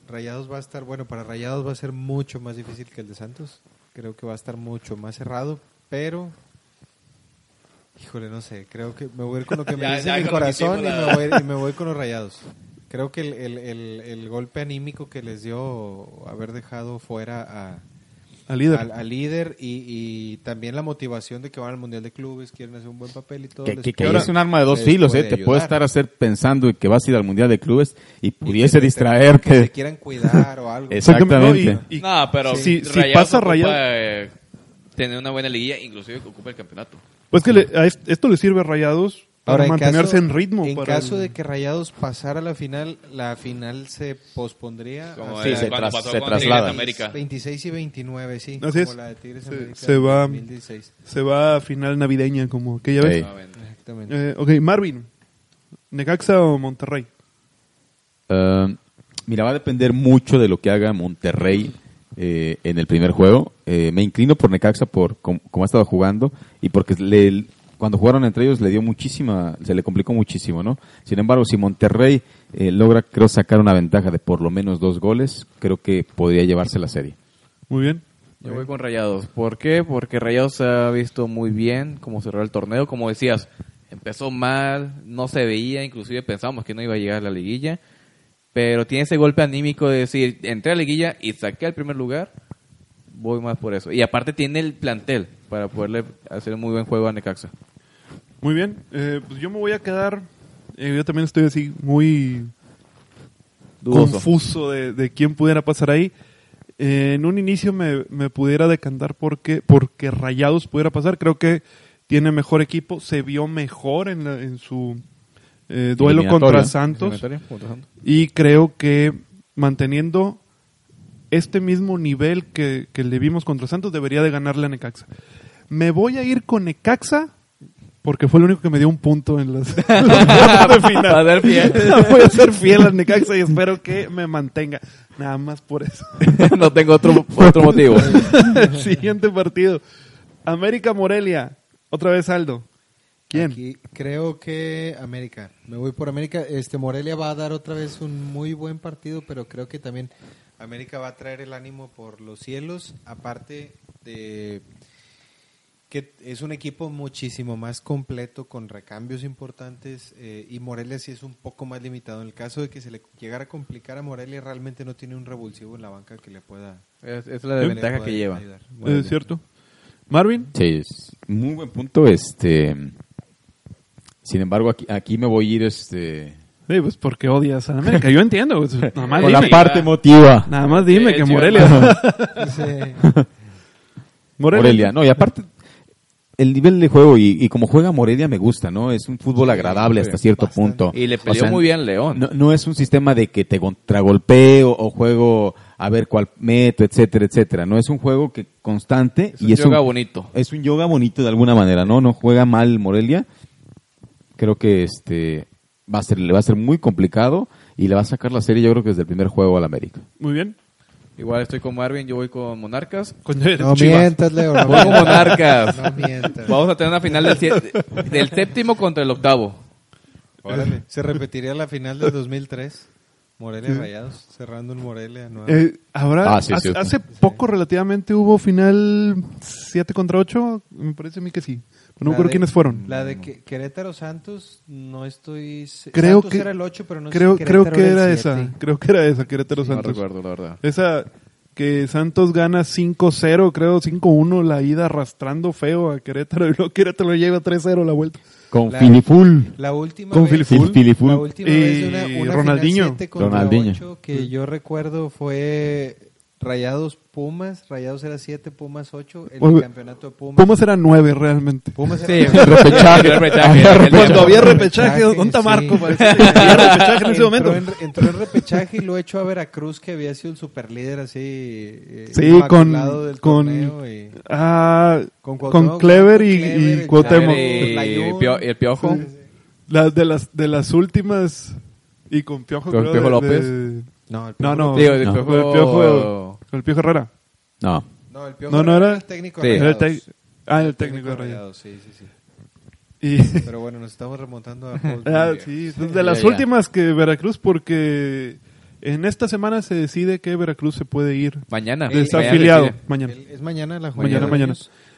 Rayados va a estar, bueno, para Rayados va a ser mucho más difícil que el de Santos. Creo que va a estar mucho más cerrado, pero híjole, no sé, creo que me voy a ir con lo que me Ya- dice ya mi corazón y hicimos me, la- voy, y me voy con los Rayados. Creo que el, el- el- el golpe anímico que les dio haber dejado fuera a, Al líder. al, al líder y, y también la motivación de que van al Mundial de Clubes, quieren hacer un buen papel y todo. Que, les que- que puede- es un arma de dos filos, ¿eh? Te puede estar hacer pensando en que vas a ir al Mundial de Clubes y Y pudiese que- distraer que se quieran cuidar o algo. Exactamente. No, y- y- No, pero Sí. si, Si- pasa ocupa, Rayados- eh, tener una buena liguilla, inclusive que ocupa el campeonato. Pues que le- a est- esto le sirve a Rayados para en mantenerse caso- en ritmo. En para caso el- de que Rayados pasara a la final, la final se pospondría Como Sí, se tras- pasó se traslada. América. 26 y 29, sí. Así como es. la de Tigres Se- América se en va- 2016. Se va a final navideña como aquella vez. Sí. Nuevamente. Exactamente. Eh, ok, Marvin. ¿Necaxa o Monterrey? Ah, mira, va a depender mucho de lo que haga Monterrey eh, en el primer juego. Eh, me inclino por Necaxa por cómo, cómo ha estado jugando y porque le- cuando jugaron entre ellos le dio muchísima, se le complicó muchísimo, ¿no? Sin embargo, si Monterrey eh, logra, creo, sacar una ventaja de por lo menos dos goles, creo que podría llevarse la serie. Muy bien. Yo voy con Rayados. ¿Por qué? Porque Rayados se ha visto muy bien cómo cerró el torneo. Como decías, empezó mal, no se veía, inclusive pensábamos que no iba a llegar a la liguilla. Pero tiene ese golpe anímico de decir, entré a la liguilla y saqué al primer lugar. Voy más por eso. Y aparte tiene el plantel para poderle hacer un muy buen juego a Necaxa. Muy bien. Eh, pues yo me voy a quedar. eh, yo también estoy así muy Dudoso. confuso de, de quién pudiera pasar ahí. Eh, en un inicio me, me pudiera decantar porque, porque Rayados pudiera pasar. Creo que tiene mejor equipo. Se vio mejor en, la- en su eh, duelo contra Santos. Y creo que manteniendo este mismo nivel que, que le vimos contra Santos, debería de ganarle a Necaxa. Me voy a ir con Necaxa porque fue el único que me dio un punto en las, los cuartos de final. Para dar fiel. voy a ser fiel a Necaxa y espero que me mantenga. Nada más por eso. no tengo otro, otro motivo. el siguiente partido. América Morelia. Otra vez Aldo. ¿Quién? Aquí creo que América. Me voy por América. Este Morelia va a dar otra vez un muy buen partido, pero creo que también América va a traer el ánimo por los cielos. Aparte de que es un equipo muchísimo más completo con recambios importantes eh, y Morelia sí es un poco más limitado. En el caso de que se le llegara a complicar a Morelia, realmente no tiene un revulsivo en la banca que le pueda. Es, es la ventaja que lleva. ayudar. ¿Es cierto? Marvin. Sí, es muy buen punto. Este, sin embargo, aquí, aquí me voy a ir este, Sí, pues porque odias a América. Yo entiendo. pues, nada más con dime. la parte emotiva. Nada más dime que sí, Morelia. Sí. Morelia. Morelia, no, y aparte el nivel de juego y, y como juega Morelia me gusta, ¿no? Es un fútbol agradable hasta cierto bastante. punto. Y le O peleó sea, muy bien León. No, no es un sistema de que te contragolpeo o juego a ver cuál meto, etcétera, etcétera. No es un juego que constante Es un y es yoga un, bonito. es un yoga bonito de alguna manera, ¿no? No juega mal Morelia. Creo que este va a ser le va a ser muy complicado y le va a sacar la serie yo creo que desde el primer juego al América. Muy bien. Igual estoy con Marvin, yo voy con Monarcas. No Chivas. mientas, Leo. No Voy con. Monarcas. No mientas. Vamos a tener una final del, siete- del séptimo contra el octavo. Órale. Se repetiría la final del 2003. Morelia Rayados, cerrando en Morelia. Eh, habrá, Ah, sí, hace, hace poco relativamente hubo final 7 contra 8. Me parece a mí que sí. No me La acuerdo de- quiénes fueron. La de que- Querétaro Santos, no estoy. Creo Santos que era el 8, pero no creo, sé creo que era 7. esa. Creo que era esa, Querétaro No Santos. recuerdo, la verdad. Esa que Santos gana 5-0, creo 5-1 la ida arrastrando feo a Querétaro y luego Querétaro lo lleva 3-0 la vuelta. Con La- Filiful. La última Con vez, Filiful. Filiful. La última Y vez de una, una Ronaldinho. final 7 contra Ronaldinho. 8 que yo recuerdo fue Rayados Pumas. Rayados era 7, Pumas 8. El Oye, campeonato de Pumas. Pumas era 9 realmente. Pumas Sí, era repechaje. repechaje. Cuando había Repechaje, ¿dónde está sí. Marco? Había repechaje en ese entró momento. En, entró en repechaje y lo echó a Veracruz, que había sido el superlíder así. eh, Sí, con- del con- y- Ah, Con con, Clever y, Clever, y el Cuauhtémoc. Y el, pio- y el piojo. La- de, las, de las últimas. Y con Piojo, ¿Con creo, Piojo de- López? de- No, el No, Piojo no. Digo, el No. piojo. Con el Piojo, con el Piojo Herrera. No. No, el Piojo No, no era era- el técnico Sí. de Era el Rayados. tec- ah, el El técnico de Rayados. Sí, sí, sí. Y, Pero bueno, nos estamos remontando a Paul Ah, sí, de las ya. últimas que Veracruz, porque en esta semana se decide que Veracruz se puede ir Mañana. desafiliado. Mañana Mañana. Es mañana la Mañana, jornada. mañana.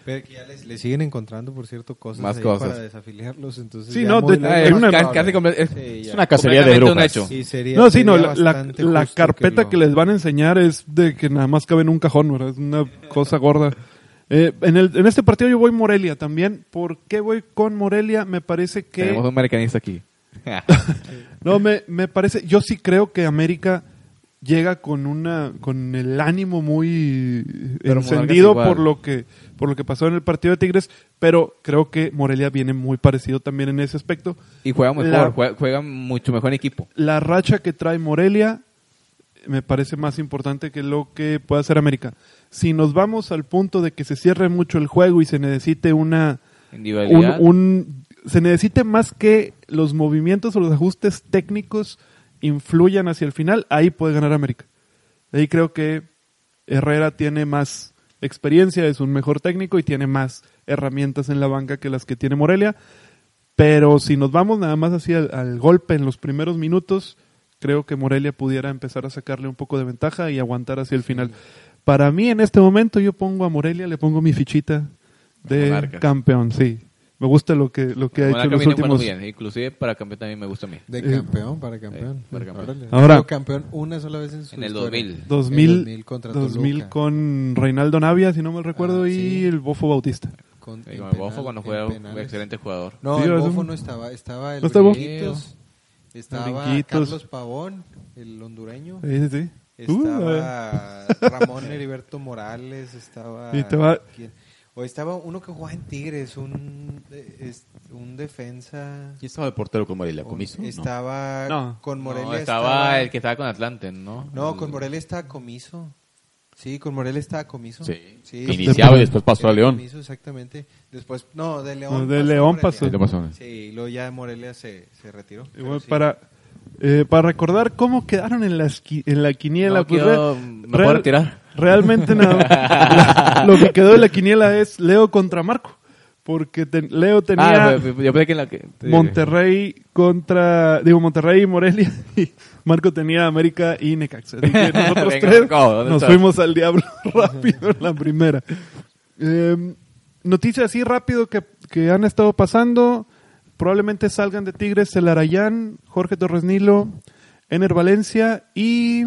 Pero que ya les, les siguen encontrando, por cierto, cosas, Más ahí cosas. para desafiliarlos. Entonces Sí, no, de- una- casi es- Sí, Es ya. una cacería de brujas. hecho. Sí, sería- No, sí, no, sería la, la- carpeta lo- que, les van a enseñar es de que nada más cabe en un cajón, ¿verdad? Es una cosa gorda. Eh, en, el, en este partido yo voy Morelia también. ¿Por qué voy con Morelia? Me parece que... Tenemos un americanista aquí. No, me, me parece, yo sí creo que América llega con una con el ánimo muy Pero encendido por lo que por lo que pasó en el partido de Tigres, pero creo que Morelia viene muy parecido también en ese aspecto. Y juega mejor, La- juega, juega mucho mejor en equipo. La racha que trae Morelia me parece más importante que lo que pueda hacer América. Si nos vamos al punto de que se cierre mucho el juego y se necesite una un, Individualidad. un- se necesite más que los movimientos o los ajustes técnicos influyan hacia el final, ahí puede ganar América. Ahí creo que Herrera tiene más experiencia, es un mejor técnico y tiene más herramientas en la banca que las que tiene Morelia. Pero si nos vamos nada más así al, al golpe en los primeros minutos, creo que Morelia pudiera empezar a sacarle un poco de ventaja y aguantar hacia el final. Para mí en este momento yo pongo a Morelia, le pongo mi fichita de campeón, sí. Me gusta lo que, lo que ha hecho en los últimos... bien. Inclusive para campeón también me gusta a mí. De Eh, campeón para campeón. eh, para campeón. Ahora- Ha sido campeón una sola vez en su En el historia. 2000. 2000, En 2000 contra 2000 Toluca. con Reinaldo Navia, si no me recuerdo, Ah, y sí. el Bofo Bautista. Con, Y el penal- Bofo cuando juega un excelente jugador. No, Sí, el Bofo un- no estaba. Estaba el ¿No estaba? Brinquitos, Estaba Brinquitos. Carlos Pavón, el hondureño. Sí, sí. Uh, Estaba Ramón Heriberto Morales, estaba... Y te va- ¿quién? O estaba uno que jugaba en Tigres, un, eh, es- un defensa... ¿Quién estaba de portero con Morelia? ¿Comiso? Estaba No. con Morelia. No, estaba, el que estaba con Atlante, ¿no? No, El- con Morelia estaba Comiso. Sí, con Morelia estaba Comiso. Sí. sí iniciaba y después pasó a León. Comiso, exactamente. Después, no, de León. No, de pasó León pasó. ¿Qué pasó? Sí, y luego ya Morelia se, se retiró. Y bueno, sí. para, eh, para recordar cómo quedaron en, qui- en la quiniela. No, pues, quiero- re- ¿me puedo retirar? Realmente nada. lo que quedó de la quiniela es Leo contra Marco. Porque te- Leo tenía Ah, yo pensé que en la que... Monterrey contra, digo, Monterrey y Morelia. Y Marco tenía América y Necaxa. Así que nosotros Venga, tres Marco, ¿dónde nos estás? fuimos al diablo rápido en la primera. Eh, noticias así rápido que, que han estado pasando. Probablemente salgan de Tigres el Arayán, Jorge Torres Nilo, Ener Valencia y.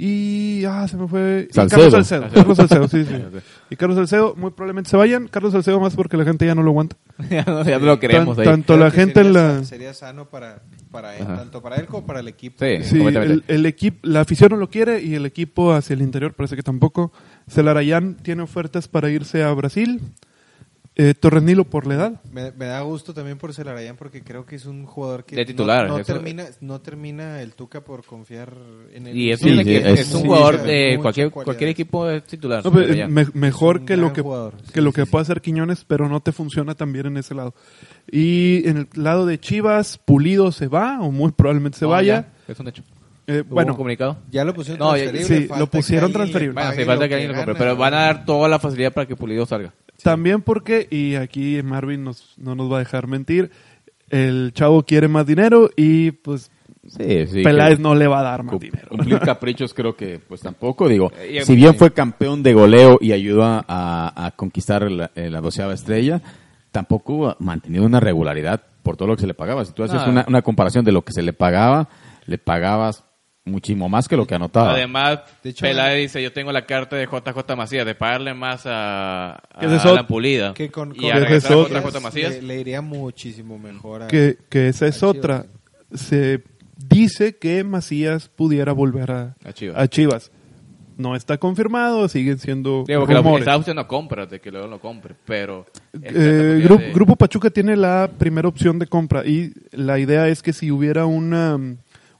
Y. Ah, se me fue. y Salcedo. Carlos Salcedo. Carlos Salcedo, sí, sí. Y Carlos Salcedo, muy probablemente se vayan. Carlos Salcedo más porque la gente ya no lo aguanta. ya, no, ya no lo queremos Tan- ahí. tanto Creo la gente en sería la. Sería sano para, para él, Ajá. tanto para él como para el equipo. Sí. Sí, el, el equipo, la afición no lo quiere y el equipo hacia el interior parece que tampoco. Celarayán tiene ofertas para irse a Brasil. Eh, Torres Nilo por la edad. Me, me da gusto también por Celarayán porque creo que es un jugador que De titular, no, termina, no termina el Tuca por confiar en él. Y es, Sí, un, sí, es, es- es un sí, jugador de cualquier, cualidad. cualquier equipo es titular. No, me- mejor que lo que, jugador, que sí, lo sí, que sí. puede hacer Quiñones, pero no te funciona también en ese lado. Y en el lado de Chivas, Pulido se va o muy probablemente se No, vaya. ya, es un hecho. Eh, ¿Hubo bueno, un comunicado? Ya lo pusieron No, ya- transferible. sí, lo que pusieron transferible. Bueno, sí, falta lo que alguien lo compre, pero van a dar toda la facilidad para que Pulido salga. También porque, y aquí Marvin nos, no nos va a dejar mentir, el chavo quiere más dinero y pues Sí, sí. Peláez no le va a dar más dinero. Cumplir caprichos creo que pues tampoco, digo, Y- si bien fue campeón de goleo y ayudó a, a- conquistar la, eh, la doceava estrella, tampoco ha mantenido una regularidad por todo lo que se le pagaba. Si tú haces una comparación de lo que se le pagaba, le pagabas muchísimo más que lo que anotaba. Además, De hecho, Peláez dice, yo tengo la carta de JJ Macías, de pagarle más a, a es Alan Pulida. Que con, y con a es a otro- JJ Macías. Le, le iría muchísimo mejor a... que, que esa es a otra. Se dice que Macías pudiera volver a, A Chivas. a Chivas. No está confirmado, siguen siendo Digo, rumores. está opción no compra, de que luego lo compre, pero... Eh, de- Grupo Pachuca tiene la primera opción de compra y la idea es que si hubiera una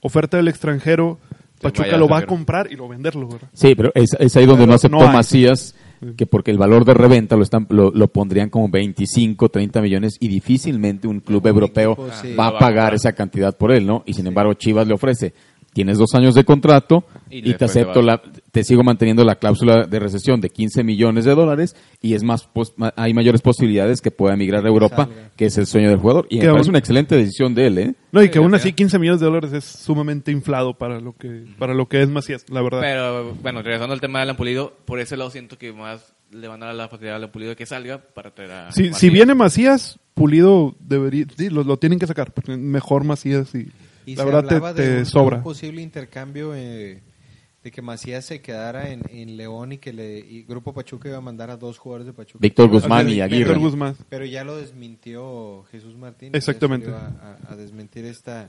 oferta del extranjero, Pachuca lo va a comprar y lo venderlo, ¿verdad? Sí, pero es, es ahí donde Pero no aceptó no. Macías, que porque el valor de reventa lo, están, lo, lo pondrían como 25, 30 millones y difícilmente un club europeo equipo, sí. va a pagar esa cantidad por él, ¿no? Y sin embargo Chivas le ofrece, tienes dos años de contrato Y y, te te acepto vas. la, te sigo manteniendo la cláusula de recesión de 15 millones de dólares y es más pos- ma- hay mayores posibilidades que pueda emigrar a Europa, salga. que es el sueño del jugador. Y me Que parece aún- una excelente decisión de él, ¿eh? No, y que aún así 15 millones de dólares es sumamente inflado para lo que para lo que es Macías, la verdad. Pero, bueno, regresando al tema de Alan Pulido, por ese lado siento que más le van a dar la facilidad a Alan Pulido de que salga para traer a si, si viene Macías, Pulido debería, sí, lo, lo tienen que sacar, porque mejor Macías y, Y la se verdad hablaba te, de te un, sobra. un posible intercambio eh, de que Macías se quedara en, en León y que le y Grupo Pachuca iba a mandar a dos jugadores de Pachuca. Víctor Guzmán y Aguirre. Víctor Guzmán. Pero ya lo desmintió Jesús Martín. Exactamente. A desmentir esta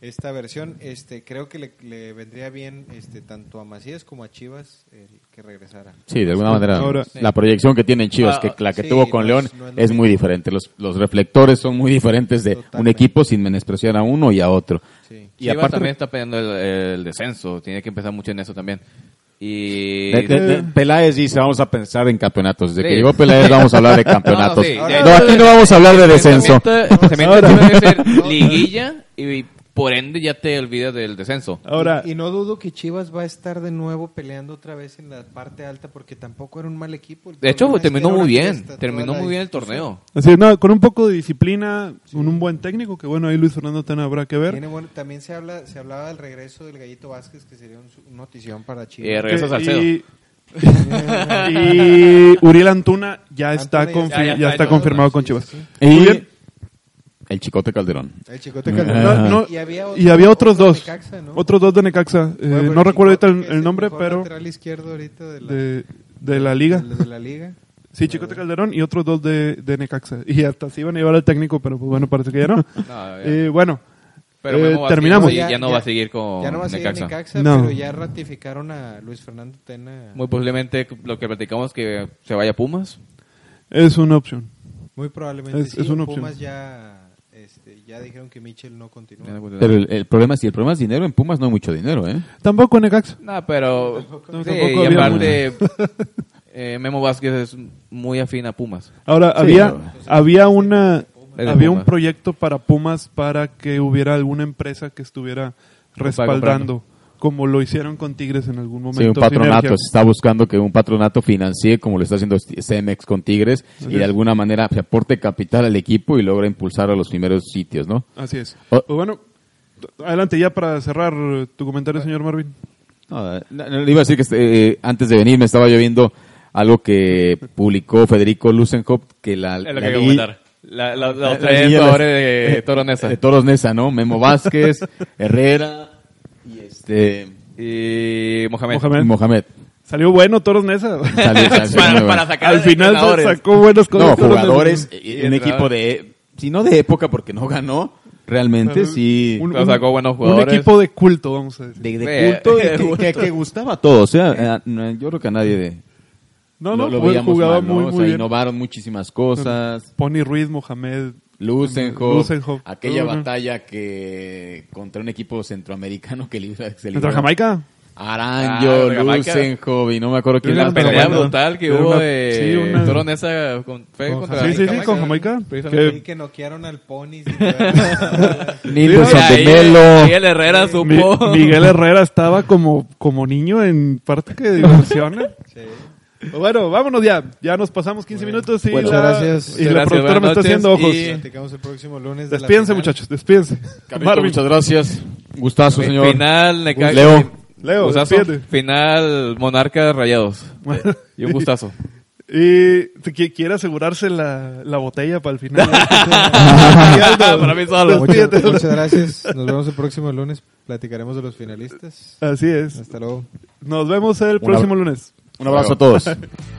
esta versión. Este creo que le, le vendría bien este tanto a Macías como a Chivas el que regresara. Sí, de alguna manera. Ahora- la proyección que tiene en Chivas, Ah, que la que sí, tuvo con no León, es- no es es muy diferente. Los, los reflectores son muy diferentes de un Totalmente. equipo sin menospreciar a uno y a otro. Sí. Y Chivas aparte, también está peleando el, el descenso, tiene que empezar mucho en eso también. Y... de- de- de- Peláez dice, vamos a pensar en campeonatos. Desde que Sí. llegó Peláez vamos a hablar de campeonatos. sí, No, de- aquí no vamos a hablar de descenso. Debe ser liguilla y por ende ya te olvidas del descenso. Ahora, y, y no dudo que Chivas va a estar de nuevo peleando otra vez en la parte alta porque tampoco era un mal equipo. El De hecho, terminó muy bien, terminó muy bien el torneo. así, no, con un poco de disciplina, con un buen técnico, que bueno, ahí Luis Fernando Tena habrá que ver. Tiene bueno- también se habla se hablaba del regreso del Gallito Vázquez que sería un, su- una notición para Eh, Chivas. regresa Que- Salcedo. y, y Uriel Antuna ya está, Antuna ya confi- está- ya ya está está confirmado sí, con Chivas. sí. Y. el Chicote Calderón. El Chicote Ah. Calderón. No, no, y había, y había otros otro dos. Necaxa, ¿no? Otros dos de Necaxa. Eh, no recuerdo ahorita el, nombre, pero lateral izquierdo ahorita de la, de, de la liga. de la liga. Sí, Chicote Calderón y otros dos de, de Necaxa. Y hasta se iban a llevar al técnico, pero pues bueno, parece que ya no. No, ya. Eh, bueno, Pero eh, terminamos. ya, no va a seguir con ya no va a seguir Necaxa. Necaxa, No. pero ya ratificaron a Luis Fernando Tena. Muy posiblemente lo que platicamos que se vaya a Pumas. es una opción. Muy probablemente Es- sí. es una en opción. Pumas ya, este, ya dijeron que Mitchell no continúa. Pero el, el problema es, si el problema es dinero, en Pumas no hay mucho dinero, ¿eh? Tampoco en Necaxa. No, pero... No, sí, tampoco y aparte, eh, Memo Vázquez es muy afín a Pumas. Ahora, Sí, había, no. había una había un Pumas. proyecto para Pumas para que hubiera alguna empresa que estuviera respaldando, como lo hicieron con Tigres en algún momento. Sí, un patronato. Sinergia. Se está buscando que un patronato financie, como lo está haciendo Cemex con Tigres, y de es. alguna manera se aporte capital al equipo y logra impulsar a los primeros sitios, ¿no? Así es. Pues bueno, adelante ya para cerrar tu comentario, señor Marvin. No, no, iba a decir que este, eh, antes de venir me estaba yo viendo algo que publicó Federico Lusenhop, que la, Es lo la que hay que liguilla- comentar. La, la, la- la las- de Nesa. de Toros Nesa, ¿no? Memo Vázquez, Herrera este Y Mohamed. Mohamed. y Mohamed. Salió bueno Toros Nesa. Salió- salió Para, bueno. para sacar Al final sacó buenas cosas. No, jugadores, eh, un equipo de, si no de época porque no ganó, realmente sí. Un, un- sacó buenos un jugadores. equipo de culto, vamos a decir. de, de Eh, culto y de que, culto. que- que gustaba a todos. O sea, eh, yo creo que a nadie de, No, no, lo, lo veíamos jugaba mal, ¿no? muy, o muy sea, bien. innovaron muchísimas cosas. Pony Ruiz, Mohamed. Lusenhoff, Lusenhoff. aquella Ujú. batalla que contra un equipo centroamericano que libra, se ¿Contra. Jamaica? Aranjo, Ah. Lusenhoff y no me acuerdo quién La pelea brutal que hubo de sí, una- Nesa con, fue Con contra Sí, sí, sí, Jamaica. con Jamaica. Precisamente. Sí, que noquearon al Pony. ahí Melo. Miguel Herrera Mi- supo. Miguel Herrera estaba como, como niño en parte que diversiones. Sí. Bueno, vámonos ya. Ya nos pasamos 15 minutos y Muchas la, gracias. y la Gracias, productora me está haciendo ojos. y- Platicamos el próximo lunes. de la Despídense, muchachos, despídense. Marvin, muchas gracias. Gustazo, señor. Final, Necaxa. Leo. Leo, Gustazo. despídete. Final, Monarcas Rayados. Y un gustazo. Y quiere asegurarse la, la botella para el final. Para mí solo. Muchas, muchas gracias. Nos vemos el próximo lunes. Platicaremos de los finalistas. Así es. Hasta luego. Nos vemos el próximo lunes. Un abrazo a todos.